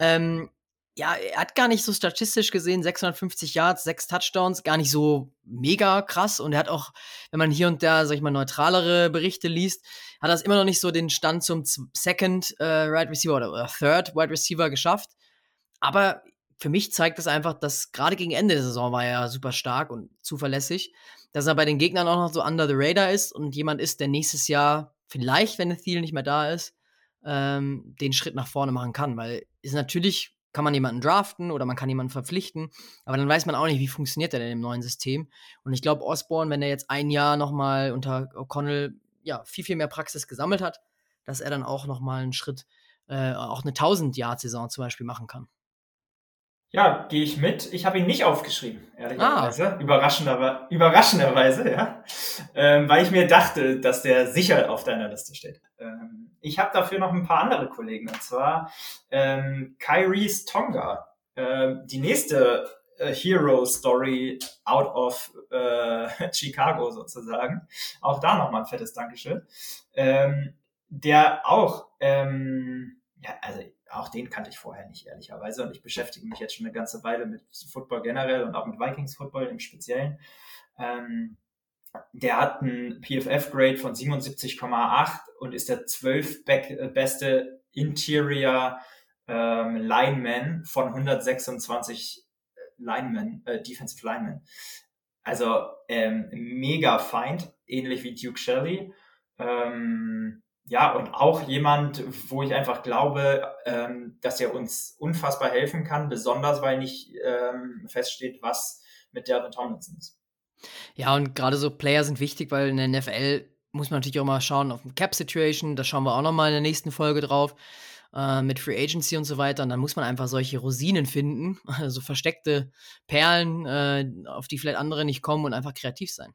Ähm, ja, er hat gar nicht so statistisch gesehen 650 Yards, sechs Touchdowns, gar nicht so mega krass. Und er hat auch, wenn man hier und da, sag ich mal, neutralere Berichte liest, hat das immer noch nicht so den Stand zum Second äh, Wide Receiver oder, oder Third Wide Receiver geschafft. Aber für mich zeigt das einfach, dass gerade gegen Ende der Saison war er super stark und zuverlässig, dass er bei den Gegnern auch noch so under the radar ist und jemand ist, der nächstes Jahr vielleicht, wenn Thiel nicht mehr da ist, ähm, den Schritt nach vorne machen kann, weil ist natürlich kann man jemanden draften oder man kann jemanden verpflichten, aber dann weiß man auch nicht, wie funktioniert er denn im neuen System. Und ich glaube, Osborne, wenn er jetzt ein Jahr nochmal unter O'Connell ja, viel, viel mehr Praxis gesammelt hat, dass er dann auch nochmal einen Schritt, äh, auch eine 1000-Jahr-Saison zum Beispiel machen kann. Ja, gehe ich mit. Ich habe ihn nicht aufgeschrieben, ehrlicherweise. Ah. Überraschender, überraschenderweise, ja. Ähm, weil ich mir dachte, dass der sicher auf deiner Liste steht. Ähm, ich habe dafür noch ein paar andere Kollegen, und zwar ähm, Kyrie's Tonga. Ähm, die nächste äh, Hero Story out of äh, [laughs] Chicago sozusagen. Auch da nochmal ein fettes Dankeschön. Ähm, der auch, ähm, ja, also auch den kannte ich vorher nicht, ehrlicherweise. Und ich beschäftige mich jetzt schon eine ganze Weile mit Football generell und auch mit Vikings Football im Speziellen. Ähm, der hat ein PFF-Grade von 77,8 und ist der 12 äh, beste Interior ähm, Lineman von 126 äh, Linemen, äh, Defensive Linemen. Also ähm, mega Feind, ähnlich wie Duke Shelley. Ähm, ja, und auch jemand, wo ich einfach glaube, ähm, dass er uns unfassbar helfen kann, besonders weil nicht ähm, feststeht, was mit Derwin Tomlinson ist. Ja, und gerade so Player sind wichtig, weil in der NFL muss man natürlich auch mal schauen auf Cap-Situation. Da schauen wir auch noch mal in der nächsten Folge drauf. Äh, mit Free Agency und so weiter. Und dann muss man einfach solche Rosinen finden, [laughs] also versteckte Perlen, äh, auf die vielleicht andere nicht kommen und einfach kreativ sein.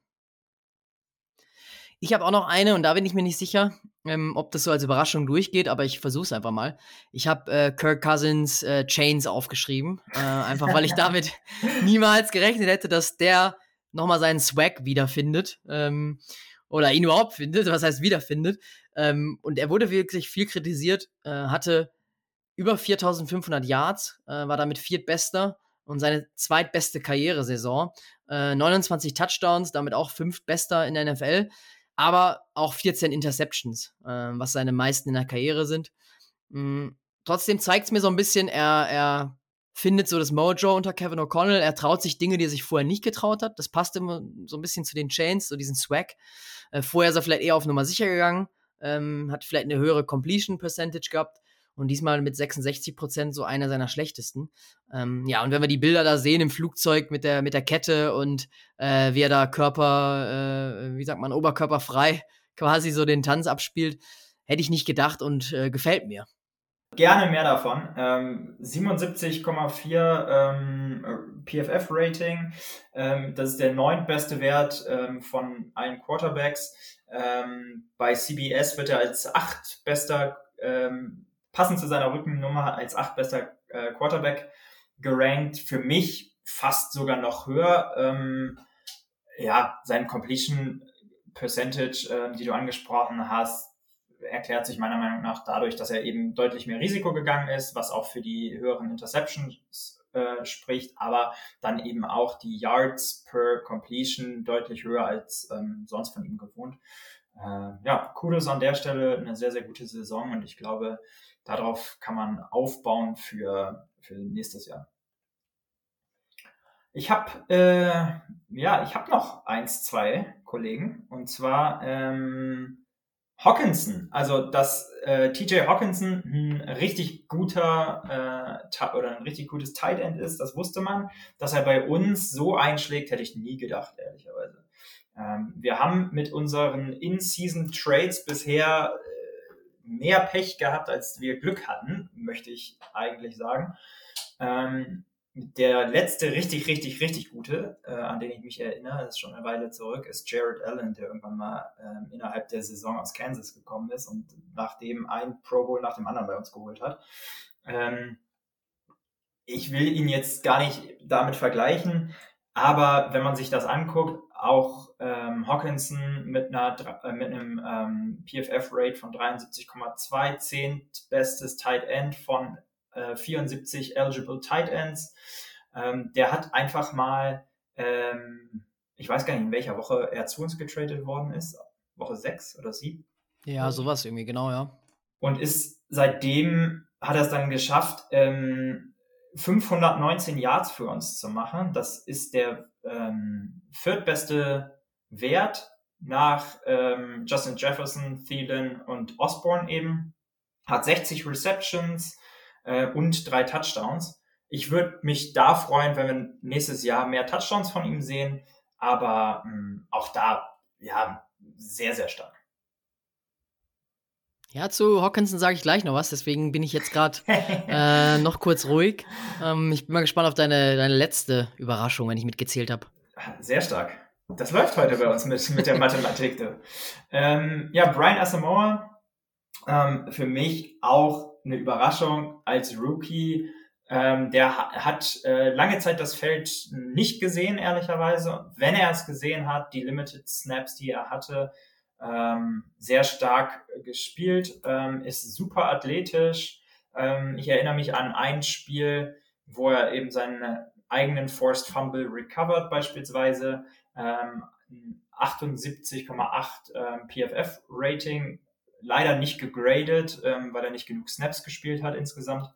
Ich habe auch noch eine und da bin ich mir nicht sicher, ähm, ob das so als Überraschung durchgeht, aber ich versuche es einfach mal. Ich habe äh, Kirk Cousins äh, Chains aufgeschrieben, äh, einfach weil ich [laughs] damit niemals gerechnet hätte, dass der nochmal seinen Swag wiederfindet ähm, oder ihn überhaupt findet, was heißt wiederfindet. Ähm, und er wurde wirklich viel kritisiert, äh, hatte über 4500 Yards, äh, war damit viertbester und seine zweitbeste Karrieresaison. Äh, 29 Touchdowns, damit auch fünftbester in der NFL aber auch 14 Interceptions, äh, was seine meisten in der Karriere sind. Mhm. Trotzdem zeigt es mir so ein bisschen, er, er findet so das Mojo unter Kevin O'Connell. Er traut sich Dinge, die er sich vorher nicht getraut hat. Das passt immer so ein bisschen zu den Chains, so diesen Swag. Äh, vorher ist er vielleicht eher auf Nummer sicher gegangen, ähm, hat vielleicht eine höhere Completion Percentage gehabt und diesmal mit 66 Prozent so einer seiner schlechtesten. Ähm, ja, und wenn wir die Bilder da sehen im Flugzeug mit der, mit der Kette und äh, wie er da Körper, äh, wie sagt man, oberkörperfrei [laughs] quasi so den Tanz abspielt, hätte ich nicht gedacht und äh, gefällt mir. Gerne mehr davon. Ähm, 77,4 ähm, PFF-Rating. Ähm, das ist der neuntbeste Wert ähm, von allen Quarterbacks. Ähm, bei CBS wird er als achtbester ähm, passend zu seiner Rückennummer als achtbester äh, Quarterback gerankt. Für mich fast sogar noch höher. Ähm, ja, sein Completion Percentage, äh, die du angesprochen hast, erklärt sich meiner Meinung nach dadurch, dass er eben deutlich mehr Risiko gegangen ist, was auch für die höheren Interceptions äh, spricht, aber dann eben auch die Yards per Completion deutlich höher als ähm, sonst von ihm gewohnt. Äh, ja, Kudos an der Stelle, eine sehr, sehr gute Saison und ich glaube, darauf kann man aufbauen für, für nächstes Jahr. Ich habe äh, ja, ich habe noch eins, zwei Kollegen und zwar ähm, Hawkinson. Also dass äh, TJ Hawkinson ein richtig guter äh, oder ein richtig gutes Tight End ist, das wusste man. Dass er bei uns so einschlägt, hätte ich nie gedacht, ehrlicherweise. Ähm, wir haben mit unseren In-Season Trades bisher mehr Pech gehabt, als wir Glück hatten, möchte ich eigentlich sagen. Ähm, der letzte richtig, richtig, richtig gute, äh, an den ich mich erinnere, ist schon eine Weile zurück, ist Jared Allen, der irgendwann mal äh, innerhalb der Saison aus Kansas gekommen ist und nachdem ein Pro Bowl nach dem anderen bei uns geholt hat. Ähm, ich will ihn jetzt gar nicht damit vergleichen, aber wenn man sich das anguckt, auch ähm, Hawkinson mit, einer, äh, mit einem ähm, PFF-Rate von 73,2, zehnt bestes Tight End von 74 äh, eligible Tight Ends. Ähm, der hat einfach mal, ähm, ich weiß gar nicht, in welcher Woche er zu uns getradet worden ist. Woche 6 oder 7? Ja, sowas irgendwie, genau, ja. Und ist seitdem hat er es dann geschafft, ähm, 519 Yards für uns zu machen. Das ist der ähm, viertbeste Wert nach ähm, Justin Jefferson, Thielen und Osborne eben. Hat 60 Receptions, äh, und drei Touchdowns. Ich würde mich da freuen, wenn wir nächstes Jahr mehr Touchdowns von ihm sehen, aber mh, hm, auch da, ja, sehr, sehr stark. Ja, zu Hawkinson sage ich gleich noch was, deswegen bin ich jetzt gerade [laughs] äh, noch kurz ruhig. Ähm, ich bin mal gespannt auf deine, deine letzte Überraschung, wenn ich mitgezählt habe. Sehr stark. Das läuft heute bei uns mit, mit der Mathematik. ähm, ja, Brian Asamoah, ähm, für mich auch eine Überraschung als Rookie. Ähm, der hat äh, lange Zeit das Feld nicht gesehen, ehrlicherweise. Wenn er es gesehen hat, die Limited Snaps, die er hatte, ähm, sehr stark gespielt, ähm, ist super athletisch. Ähm, ich erinnere mich an ein Spiel, wo er eben seinen eigenen Forced Fumble recovered beispielsweise. 78,8 ähm, PFF Rating leider nicht gegradet, ähm, weil er nicht genug Snaps gespielt hat insgesamt.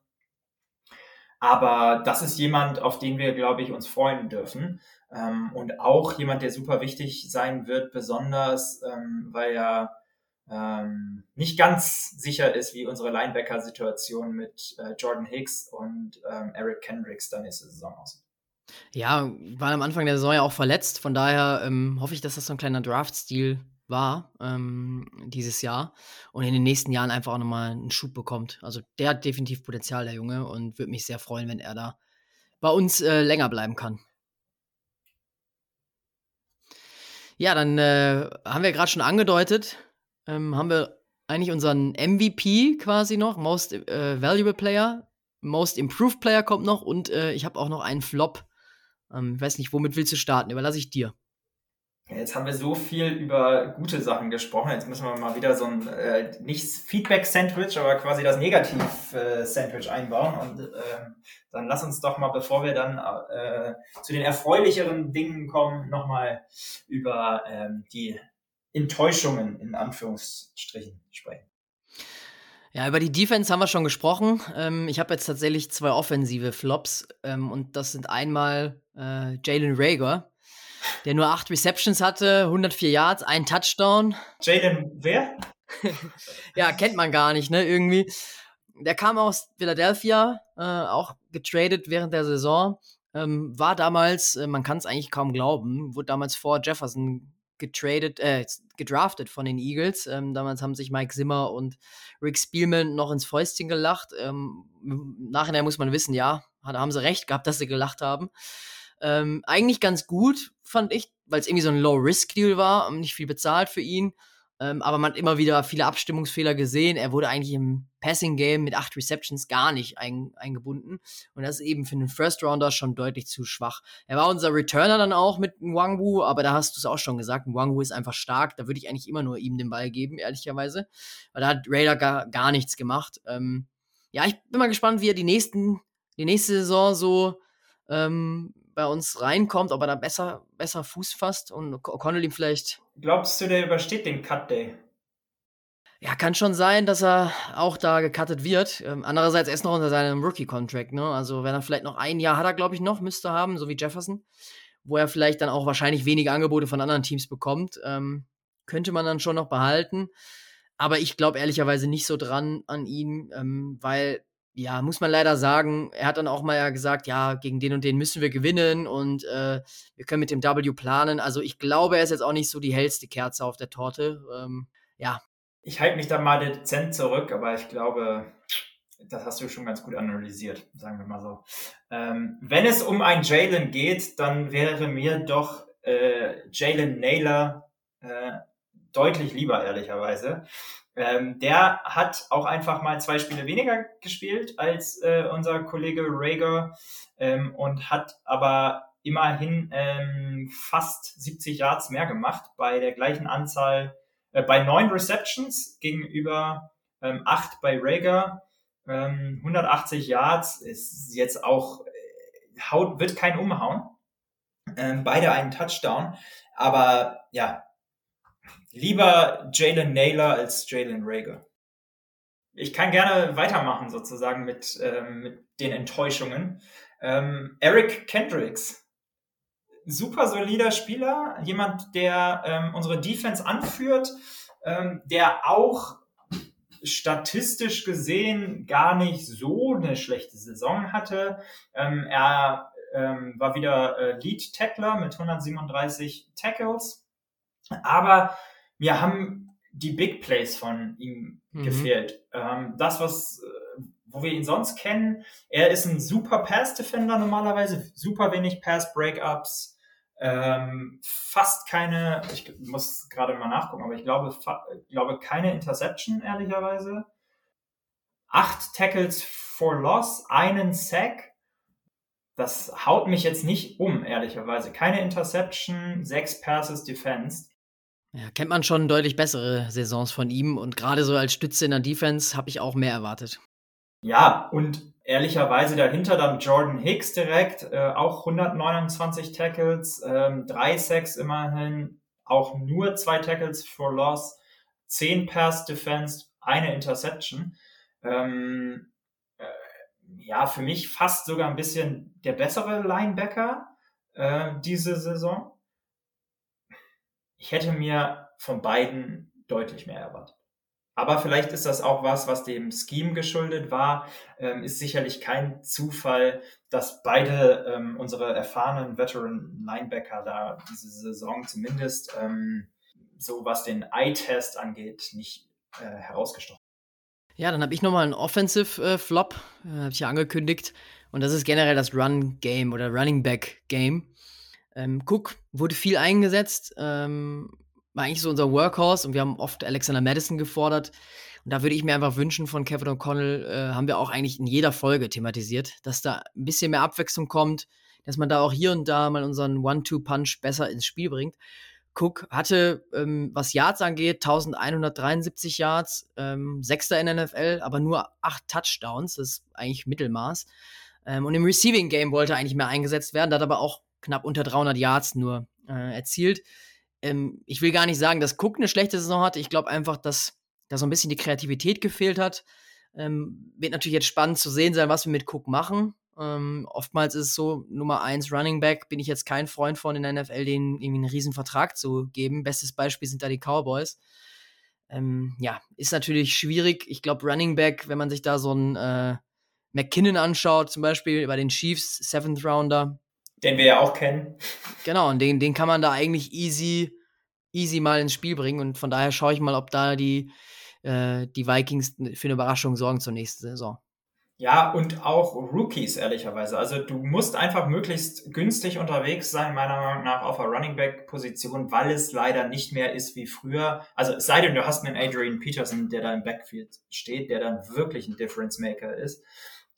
Aber das ist jemand, auf den wir, glaube ich, uns freuen dürfen. Ähm, und auch jemand, der super wichtig sein wird, besonders, ähm, weil er ähm, nicht ganz sicher ist, wie unsere Linebacker-Situation mit äh, Jordan Hicks und ähm, Eric Kendricks dann nächste Saison aussieht. Ja, war am Anfang der Saison ja auch verletzt, von daher ähm, hoffe ich, dass das so ein kleiner Draft-Stil war ähm, dieses Jahr und in den nächsten Jahren einfach auch nochmal einen Schub bekommt. Also der hat definitiv Potenzial, der Junge, und würde mich sehr freuen, wenn er da bei uns äh, länger bleiben kann. Ja, dann äh, haben wir gerade schon angedeutet, ähm, haben wir eigentlich unseren MVP quasi noch, Most äh, Valuable Player, Most Improved Player kommt noch und äh, ich habe auch noch einen Flop. Ähm, ich weiß nicht, womit willst du starten? Überlasse ich dir. Jetzt haben wir so viel über gute Sachen gesprochen. Jetzt müssen wir mal wieder so ein, äh, nicht Feedback-Sandwich, aber quasi das Negativ-Sandwich einbauen. Und äh, dann lass uns doch mal, bevor wir dann äh, zu den erfreulicheren Dingen kommen, nochmal über ähm, die Enttäuschungen in Anführungsstrichen sprechen. Ja, über die Defense haben wir schon gesprochen. Ähm, ich habe jetzt tatsächlich zwei offensive Flops ähm, und das sind einmal äh, Jalen Rager der nur acht Receptions hatte, 104 Yards, ein Touchdown. Jaden, wer? [laughs] ja, kennt man gar nicht, ne, irgendwie. Der kam aus Philadelphia, äh, auch getradet während der Saison. Ähm, war damals, äh, man kann es eigentlich kaum glauben, wurde damals vor Jefferson getradet, äh, gedraftet von den Eagles. Ähm, damals haben sich Mike Zimmer und Rick Spielman noch ins Fäustchen gelacht. Ähm, Nachhinein muss man wissen, ja, haben sie recht gehabt, dass sie gelacht haben. Ähm, eigentlich ganz gut, fand ich, weil es irgendwie so ein Low-Risk-Deal war und nicht viel bezahlt für ihn. Ähm, aber man hat immer wieder viele Abstimmungsfehler gesehen. Er wurde eigentlich im Passing-Game mit acht Receptions gar nicht ein, eingebunden. Und das ist eben für einen First-Rounder schon deutlich zu schwach. Er war unser Returner dann auch mit Wangwu, aber da hast du es auch schon gesagt. Wangwu ist einfach stark. Da würde ich eigentlich immer nur ihm den Ball geben, ehrlicherweise. Weil da hat Raider gar, gar nichts gemacht. Ähm, ja, ich bin mal gespannt, wie er die nächsten, die nächste Saison so ähm, bei uns reinkommt, ob er da besser, besser Fuß fasst und O'Connell ihm vielleicht. Glaubst du, der übersteht den Cut Day? Ja, kann schon sein, dass er auch da gecuttet wird. Ähm, andererseits erst noch unter seinem Rookie-Contract, ne? Also, wenn er vielleicht noch ein Jahr hat er, glaube ich, noch, müsste haben, so wie Jefferson, wo er vielleicht dann auch wahrscheinlich wenige Angebote von anderen Teams bekommt. Ähm, könnte man dann schon noch behalten. Aber ich glaube ehrlicherweise nicht so dran an ihn, ähm, weil ja, muss man leider sagen, er hat dann auch mal ja gesagt, ja, gegen den und den müssen wir gewinnen und äh, wir können mit dem W planen. Also ich glaube, er ist jetzt auch nicht so die hellste Kerze auf der Torte. Ähm, ja. Ich halte mich da mal dezent zurück, aber ich glaube, das hast du schon ganz gut analysiert, sagen wir mal so. Ähm, wenn es um einen Jalen geht, dann wäre mir doch äh, Jalen Naylor äh, deutlich lieber, ehrlicherweise. Ähm, der hat auch einfach mal zwei Spiele weniger gespielt als äh, unser Kollege Rager ähm, und hat aber immerhin ähm, fast 70 Yards mehr gemacht bei der gleichen Anzahl, äh, bei neun Receptions gegenüber ähm, acht bei Rager. 180 ähm, Yards ist jetzt auch, äh, haut, wird kein Umhauen. Ähm, beide einen Touchdown. Aber ja, lieber Jalen Naylor als Jalen Rager. Ich kann gerne weitermachen sozusagen mit, ähm, mit den Enttäuschungen. Ähm, Eric Kendricks, super solider Spieler, jemand, der ähm, unsere Defense anführt, ähm, der auch statistisch gesehen gar nicht so eine schlechte Saison hatte. Ähm, er ähm, war wieder äh, Lead Tackler mit 137 Tackles, aber mir haben die Big Plays von ihm mhm. gefehlt. Ähm, das, was, äh, wo wir ihn sonst kennen, er ist ein super Pass-Defender normalerweise, super wenig Pass-Breakups, ähm, fast keine, ich muss gerade mal nachgucken, aber ich glaube, glaube keine Interception, ehrlicherweise. Acht Tackles for Loss, einen Sack. Das haut mich jetzt nicht um, ehrlicherweise. Keine Interception, sechs Passes defensed. Ja, kennt man schon deutlich bessere Saisons von ihm und gerade so als Stütze in der Defense habe ich auch mehr erwartet. Ja, und ehrlicherweise dahinter dann Jordan Hicks direkt, äh, auch 129 Tackles, ähm, drei Sacks immerhin, auch nur zwei Tackles for Loss, zehn Pass Defense, eine Interception. Ähm, äh, ja, für mich fast sogar ein bisschen der bessere Linebacker äh, diese Saison ich hätte mir von beiden deutlich mehr erwartet. Aber vielleicht ist das auch was, was dem Scheme geschuldet war. Ähm, ist sicherlich kein Zufall, dass beide ähm, unsere erfahrenen Veteran Linebacker da diese Saison zumindest ähm, so was den Eye-Test angeht, nicht äh, herausgestochen. Ja, dann habe ich nochmal einen Offensive äh, Flop, äh, habe ich ja angekündigt. Und das ist generell das Run-Game oder Running Back-Game. Ähm, Cook wurde viel eingesetzt, ähm, war eigentlich so unser Workhorse und wir haben oft Alexander Madison gefordert. Und da würde ich mir einfach wünschen von Kevin O'Connell, äh, haben wir auch eigentlich in jeder Folge thematisiert, dass da ein bisschen mehr Abwechslung kommt, dass man da auch hier und da mal unseren One-Two-Punch besser ins Spiel bringt. Cook hatte, ähm, was Yards angeht, 1173 Yards, ähm, Sechster in der NFL, aber nur acht Touchdowns, das ist eigentlich Mittelmaß. Ähm, und im Receiving Game wollte er eigentlich mehr eingesetzt werden, hat aber auch knapp unter 300 Yards nur äh, erzielt. Ähm, ich will gar nicht sagen, dass Cook eine schlechte Saison hatte. Ich glaube einfach, dass da so ein bisschen die Kreativität gefehlt hat. Ähm, wird natürlich jetzt spannend zu sehen sein, was wir mit Cook machen. Ähm, oftmals ist es so, Nummer 1 Running Back bin ich jetzt kein Freund von in der NFL, denen irgendwie einen riesen Vertrag zu geben. Bestes Beispiel sind da die Cowboys. Ähm, ja, ist natürlich schwierig. Ich glaube, Running Back, wenn man sich da so einen äh, McKinnon anschaut, zum Beispiel bei den Chiefs, Seventh Rounder, den wir ja auch kennen. Genau, und den, den kann man da eigentlich easy, easy mal ins Spiel bringen. Und von daher schaue ich mal, ob da die, äh, die Vikings für eine Überraschung sorgen zur nächsten Saison. Ja, und auch Rookies, ehrlicherweise. Also du musst einfach möglichst günstig unterwegs sein, meiner Meinung nach, auf der Running Back-Position, weil es leider nicht mehr ist wie früher. Also es sei denn, du hast einen Adrian Peterson, der da im Backfield steht, der dann wirklich ein Difference Maker ist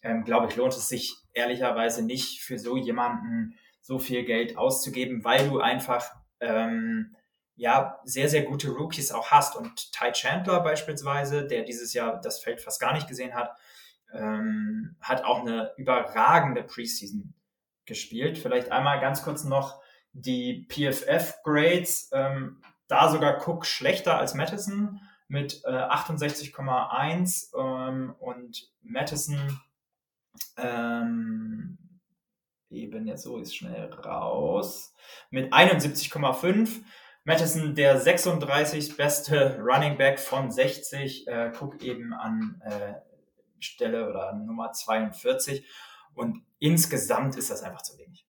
ähm, glaube ich, lohnt es sich ehrlicherweise nicht für so jemanden so viel Geld auszugeben, weil du einfach ähm, ja sehr, sehr gute Rookies auch hast. Und Ty Chandler beispielsweise, der dieses Jahr das Feld fast gar nicht gesehen hat, ähm, hat auch eine überragende Preseason gespielt. Vielleicht einmal ganz kurz noch die PFF-Grades. Ähm, da sogar Cook schlechter als Madison mit äh, 68,1 ähm, und Madison ähm, eben jetzt so ist schnell raus mit 71,5. Madison der 36 beste Running Back von 60, äh, Cook eben an äh, Stelle oder Nummer 42 und insgesamt ist das einfach zu wenig.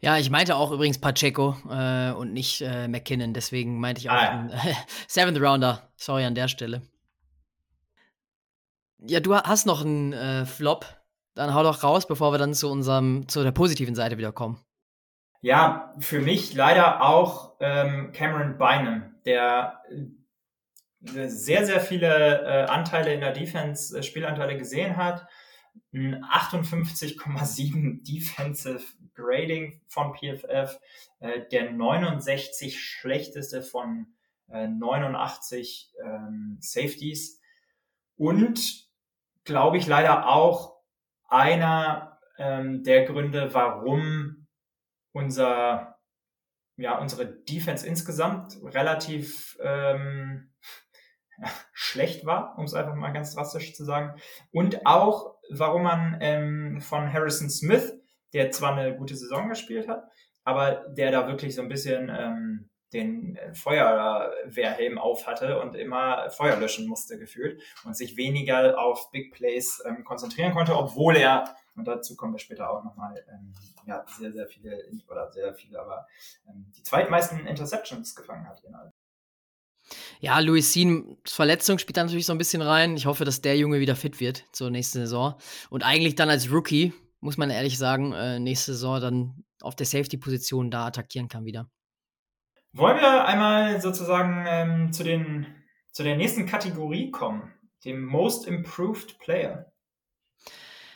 Ja, ich meinte auch übrigens Pacheco äh, und nicht äh, McKinnon, deswegen meinte ich auch ah, ja. einen äh, [laughs] Seventh Rounder. Sorry an der Stelle. Ja, du hast noch einen äh, Flop. Dann hau doch raus, bevor wir dann zu unserem, zu der positiven Seite wieder kommen. Ja, für mich leider auch ähm, Cameron Bynum, der äh, sehr, sehr viele äh, Anteile in der Defense, äh, Spielanteile gesehen hat. Ein 58,7 [laughs] Defensive Grading von PFF, äh, der 69 schlechteste von äh, 89 ähm, Safeties und glaube ich leider auch einer ähm, der Gründe, warum unser ja unsere Defense insgesamt relativ ähm, [laughs] schlecht war, um es einfach mal ganz drastisch zu sagen. Und auch, warum man ähm, von Harrison Smith der zwar eine gute Saison gespielt hat, aber der da wirklich so ein bisschen ähm, den Feuerwehrhelm auf hatte und immer Feuer löschen musste gefühlt und sich weniger auf Big Plays ähm, konzentrieren konnte, obwohl er, und dazu kommen wir später auch nochmal, ähm, ja, sehr, sehr viele, oder sehr viele, aber ähm, die zweitmeisten Interceptions gefangen hat innerhalb. Ja, Louis Seans Verletzung spielt da natürlich so ein bisschen rein. Ich hoffe, dass der Junge wieder fit wird zur nächsten Saison. Und eigentlich dann als Rookie muss man ehrlich sagen, äh, nächste Saison dann auf der Safety-Position da attackieren kann wieder. Wollen wir einmal sozusagen ähm, zu, den, zu der nächsten Kategorie kommen, dem Most Improved Player?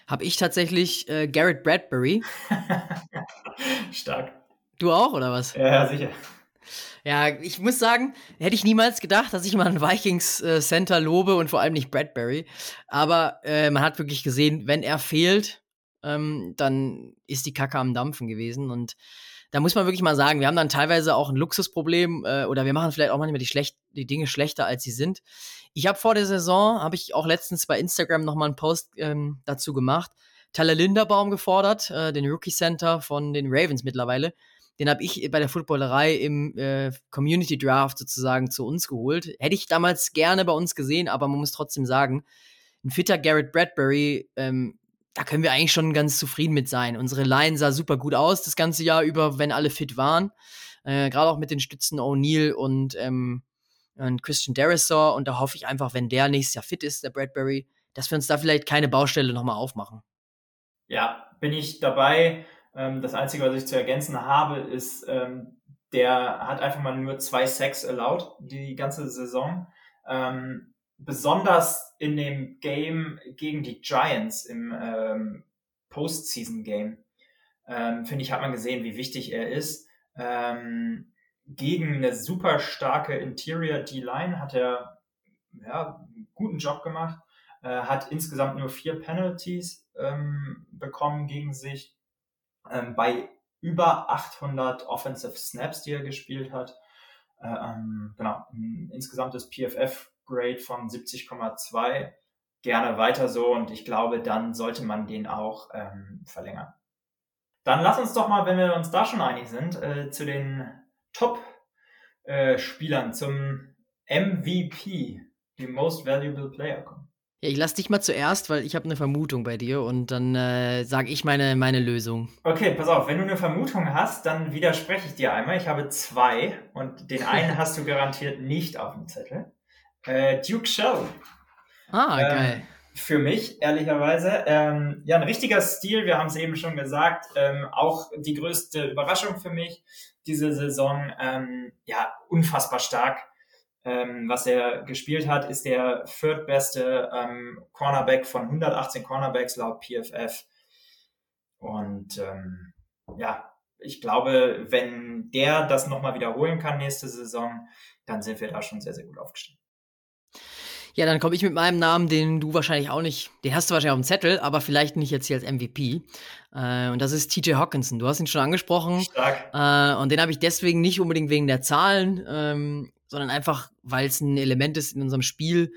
Habe ich tatsächlich äh, Garrett Bradbury. [laughs] Stark. Du auch, oder was? Ja, sicher. Ja, ich muss sagen, hätte ich niemals gedacht, dass ich mal einen Vikings äh, Center lobe und vor allem nicht Bradbury. Aber äh, man hat wirklich gesehen, wenn er fehlt, ähm, dann ist die Kacke am Dampfen gewesen. Und da muss man wirklich mal sagen, wir haben dann teilweise auch ein Luxusproblem äh, oder wir machen vielleicht auch manchmal die, schlecht, die Dinge schlechter, als sie sind. Ich habe vor der Saison, habe ich auch letztens bei Instagram nochmal einen Post ähm, dazu gemacht, Tyler Linderbaum gefordert, äh, den Rookie Center von den Ravens mittlerweile. Den habe ich bei der Footballerei im äh, Community Draft sozusagen zu uns geholt. Hätte ich damals gerne bei uns gesehen, aber man muss trotzdem sagen, ein fitter Garrett Bradbury ähm, da können wir eigentlich schon ganz zufrieden mit sein. Unsere Line sah super gut aus das ganze Jahr über, wenn alle fit waren. Äh, Gerade auch mit den Stützen O'Neill und, ähm, und Christian Derisor. Und da hoffe ich einfach, wenn der nächstes Jahr fit ist, der Bradbury, dass wir uns da vielleicht keine Baustelle nochmal aufmachen. Ja, bin ich dabei. Ähm, das Einzige, was ich zu ergänzen habe, ist, ähm, der hat einfach mal nur zwei Sacks allowed die ganze Saison. Ähm, besonders in dem Game gegen die Giants im ähm, Postseason-Game, ähm, finde ich, hat man gesehen, wie wichtig er ist. Ähm, gegen eine super starke Interior D-Line hat er ja, einen guten Job gemacht, äh, hat insgesamt nur vier Penalties ähm, bekommen gegen sich. Ähm, bei über 800 Offensive Snaps, die er gespielt hat. Äh, ähm, genau, insgesamt ist PFF Grade von 70,2 gerne weiter so und ich glaube, dann sollte man den auch ähm, verlängern. Dann lass uns doch mal, wenn wir uns da schon einig sind, äh, zu den Top-Spielern, äh, zum MVP, dem Most Valuable Player kommen. Ja, ich lass dich mal zuerst, weil ich habe eine Vermutung bei dir und dann äh, sage ich meine, meine Lösung. Okay, pass auf, wenn du eine Vermutung hast, dann widerspreche ich dir einmal. Ich habe zwei und den einen [laughs] hast du garantiert nicht auf dem Zettel. Äh, Duke Shell. Ah, ähm, geil. Für mich, ehrlicherweise. Ähm, ja, ein richtiger Stil, wir haben es eben schon gesagt. Ähm, auch die größte Überraschung für mich diese Saison. Ähm, ja, unfassbar stark. Ähm, was er gespielt hat, ist der viertbeste ähm, Cornerback von 118 Cornerbacks laut PFF. Und ja, ich glaube, wenn der das nochmal wiederholen kann nächste Saison, dann sind wir da schon sehr, sehr gut aufgestellt. Ja, dann komme ich mit meinem Namen, den du wahrscheinlich auch nicht, den hast du wahrscheinlich auf dem Zettel, aber vielleicht nicht jetzt hier als MVP. Äh, und das ist TJ Hawkinson. Du hast ihn schon angesprochen. Stark. Äh, und den habe ich deswegen nicht unbedingt wegen der Zahlen, ähm, sondern einfach, weil es ein Element ist in unserem Spiel,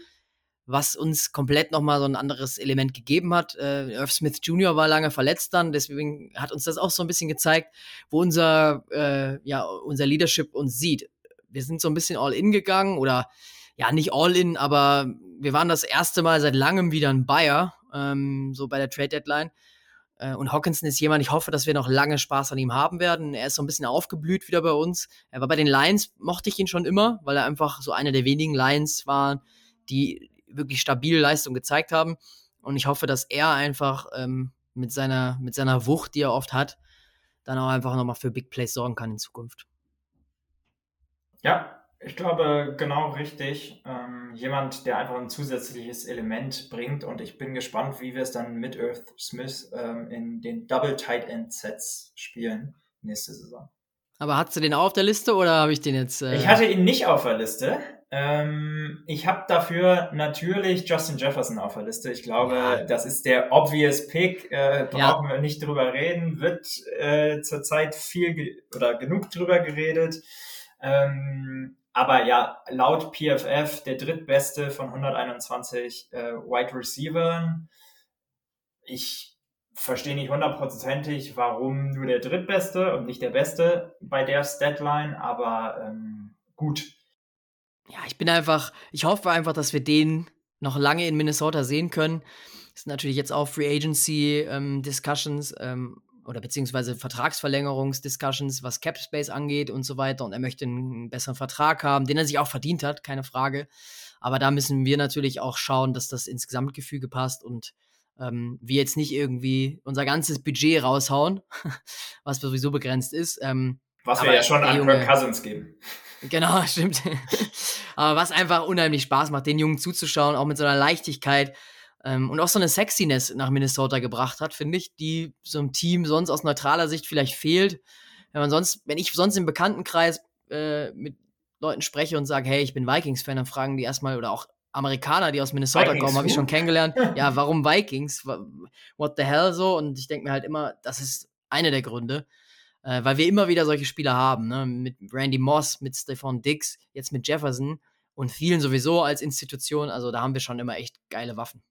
was uns komplett nochmal so ein anderes Element gegeben hat. Äh, Irv Smith Jr. war lange verletzt dann, deswegen hat uns das auch so ein bisschen gezeigt, wo unser, äh, ja, unser Leadership uns sieht. Wir sind so ein bisschen all in gegangen oder ja, nicht all in, aber wir waren das erste Mal seit langem wieder ein Buyer, ähm, so bei der Trade Deadline. Äh, und Hawkinson ist jemand, ich hoffe, dass wir noch lange Spaß an ihm haben werden. Er ist so ein bisschen aufgeblüht wieder bei uns. Er war bei den Lions, mochte ich ihn schon immer, weil er einfach so einer der wenigen Lions war, die wirklich stabile Leistung gezeigt haben. Und ich hoffe, dass er einfach ähm, mit, seiner, mit seiner Wucht, die er oft hat, dann auch einfach nochmal für Big Plays sorgen kann in Zukunft. Ja, ich glaube, genau richtig. Ähm, jemand, der einfach ein zusätzliches Element bringt und ich bin gespannt, wie wir es dann mit Earth Smith ähm, in den Double Tight End Sets spielen nächste Saison. Aber hast du den auch auf der Liste oder habe ich den jetzt? Äh... Ich hatte ihn nicht auf der Liste. Ähm, ich habe dafür natürlich Justin Jefferson auf der Liste. Ich glaube, ja. das ist der obvious Pick. Äh, brauchen ja. wir nicht drüber reden. Wird äh, zurzeit viel ge oder genug drüber geredet. Ähm, aber ja, laut PFF der drittbeste von 121 äh, Wide Receivers. Ich verstehe nicht hundertprozentig, warum nur der drittbeste und nicht der beste bei der Statline, aber ähm, gut. Ja, ich bin einfach, ich hoffe einfach, dass wir den noch lange in Minnesota sehen können. Das sind natürlich jetzt auch Free Agency ähm, Discussions, ähm, oder beziehungsweise Vertragsverlängerungsdiscussions, was Cap Space angeht und so weiter. Und er möchte einen besseren Vertrag haben, den er sich auch verdient hat, keine Frage. Aber da müssen wir natürlich auch schauen, dass das ins Gesamtgefüge passt und ähm, wir jetzt nicht irgendwie unser ganzes Budget raushauen, [laughs] was sowieso begrenzt ist. Ähm, was wir ja schon an Junge, Kirk Cousins geben. [laughs] Genau, stimmt. [laughs] aber was einfach unheimlich Spaß macht, den Jungen zuzuschauen, auch mit so einer Leichtigkeit ähm, und auch so eine Sexiness nach Minnesota gebracht hat, finde ich, die so einem Team sonst aus neutraler Sicht vielleicht fehlt. Wenn man sonst, wenn ich sonst im Bekanntenkreis äh, mit Leuten spreche und sage, hey, ich bin Vikings-Fan, dann fragen die erstmal, oder auch Amerikaner, die aus Minnesota Vikings kommen, habe ich schon kennengelernt. [laughs] ja, warum Vikings? What the hell so? Und ich denke mir halt immer, das ist einer der Gründe, äh, weil wir immer wieder solche Spieler haben, ne? mit Randy Moss, mit Stephon Dix, jetzt mit Jefferson und vielen sowieso als Institution. Also da haben wir schon immer echt geile Waffen.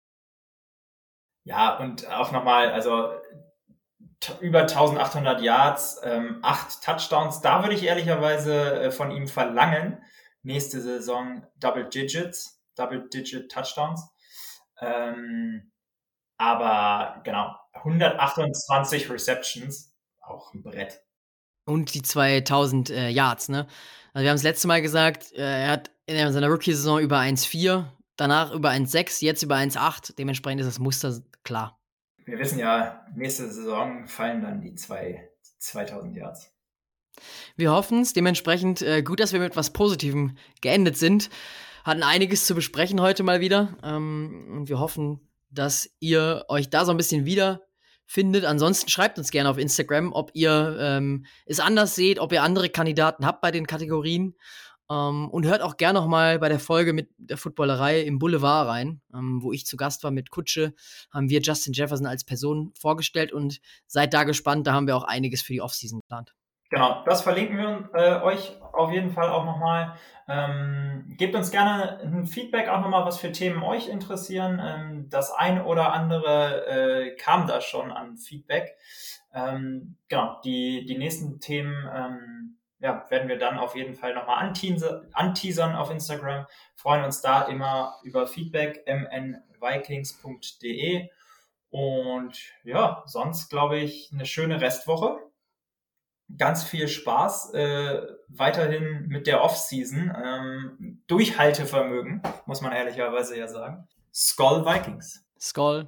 Ja, und auch nochmal, also über 1800 Yards, ähm, acht Touchdowns. Da würde ich ehrlicherweise äh, von ihm verlangen, nächste Saison Double Digits, Double Digit Touchdowns. Ähm, aber genau, 128 Receptions, auch ein Brett. Und die 2000 äh, Yards, ne? Also wir haben es letzte Mal gesagt, äh, er hat in seiner Rookie-Saison über 1,4, danach über 1,6, jetzt über 1,8. Dementsprechend ist das Muster klar. Wir wissen ja, nächste Saison fallen dann die zwei, 2000 Yards. Wir hoffen es. Dementsprechend äh, gut, dass wir mit etwas Positivem geendet sind. Hatten einiges zu besprechen heute mal wieder. Ähm, und wir hoffen, dass ihr euch da so ein bisschen wiederfindet. Ansonsten schreibt uns gerne auf Instagram, ob ihr ähm, es anders seht, ob ihr andere Kandidaten habt bei den Kategorien. Ähm, und hört auch gerne noch mal bei der Folge mit der Footballerei im Boulevard rein, ähm, wo ich zu Gast war mit Kutsche. Haben wir Justin Jefferson als Person vorgestellt und seid da gespannt. Da haben wir auch einiges für die Offseason geplant. Genau, das verlinken wir äh, euch auf jeden Fall auch nochmal. Ähm, gebt uns gerne ein Feedback auch nochmal, was für Themen euch interessieren. Ähm, das ein oder andere äh, kam da schon an Feedback. Ähm, genau, die, die nächsten Themen ähm, ja, werden wir dann auf jeden Fall nochmal anteasern auf Instagram. Freuen uns da immer über Feedback, mnvikings.de. Und ja, sonst glaube ich eine schöne Restwoche. Ganz viel Spaß äh, weiterhin mit der Off-Season. Ähm, Durchhaltevermögen, muss man ehrlicherweise ja sagen. Skull Vikings. Skull.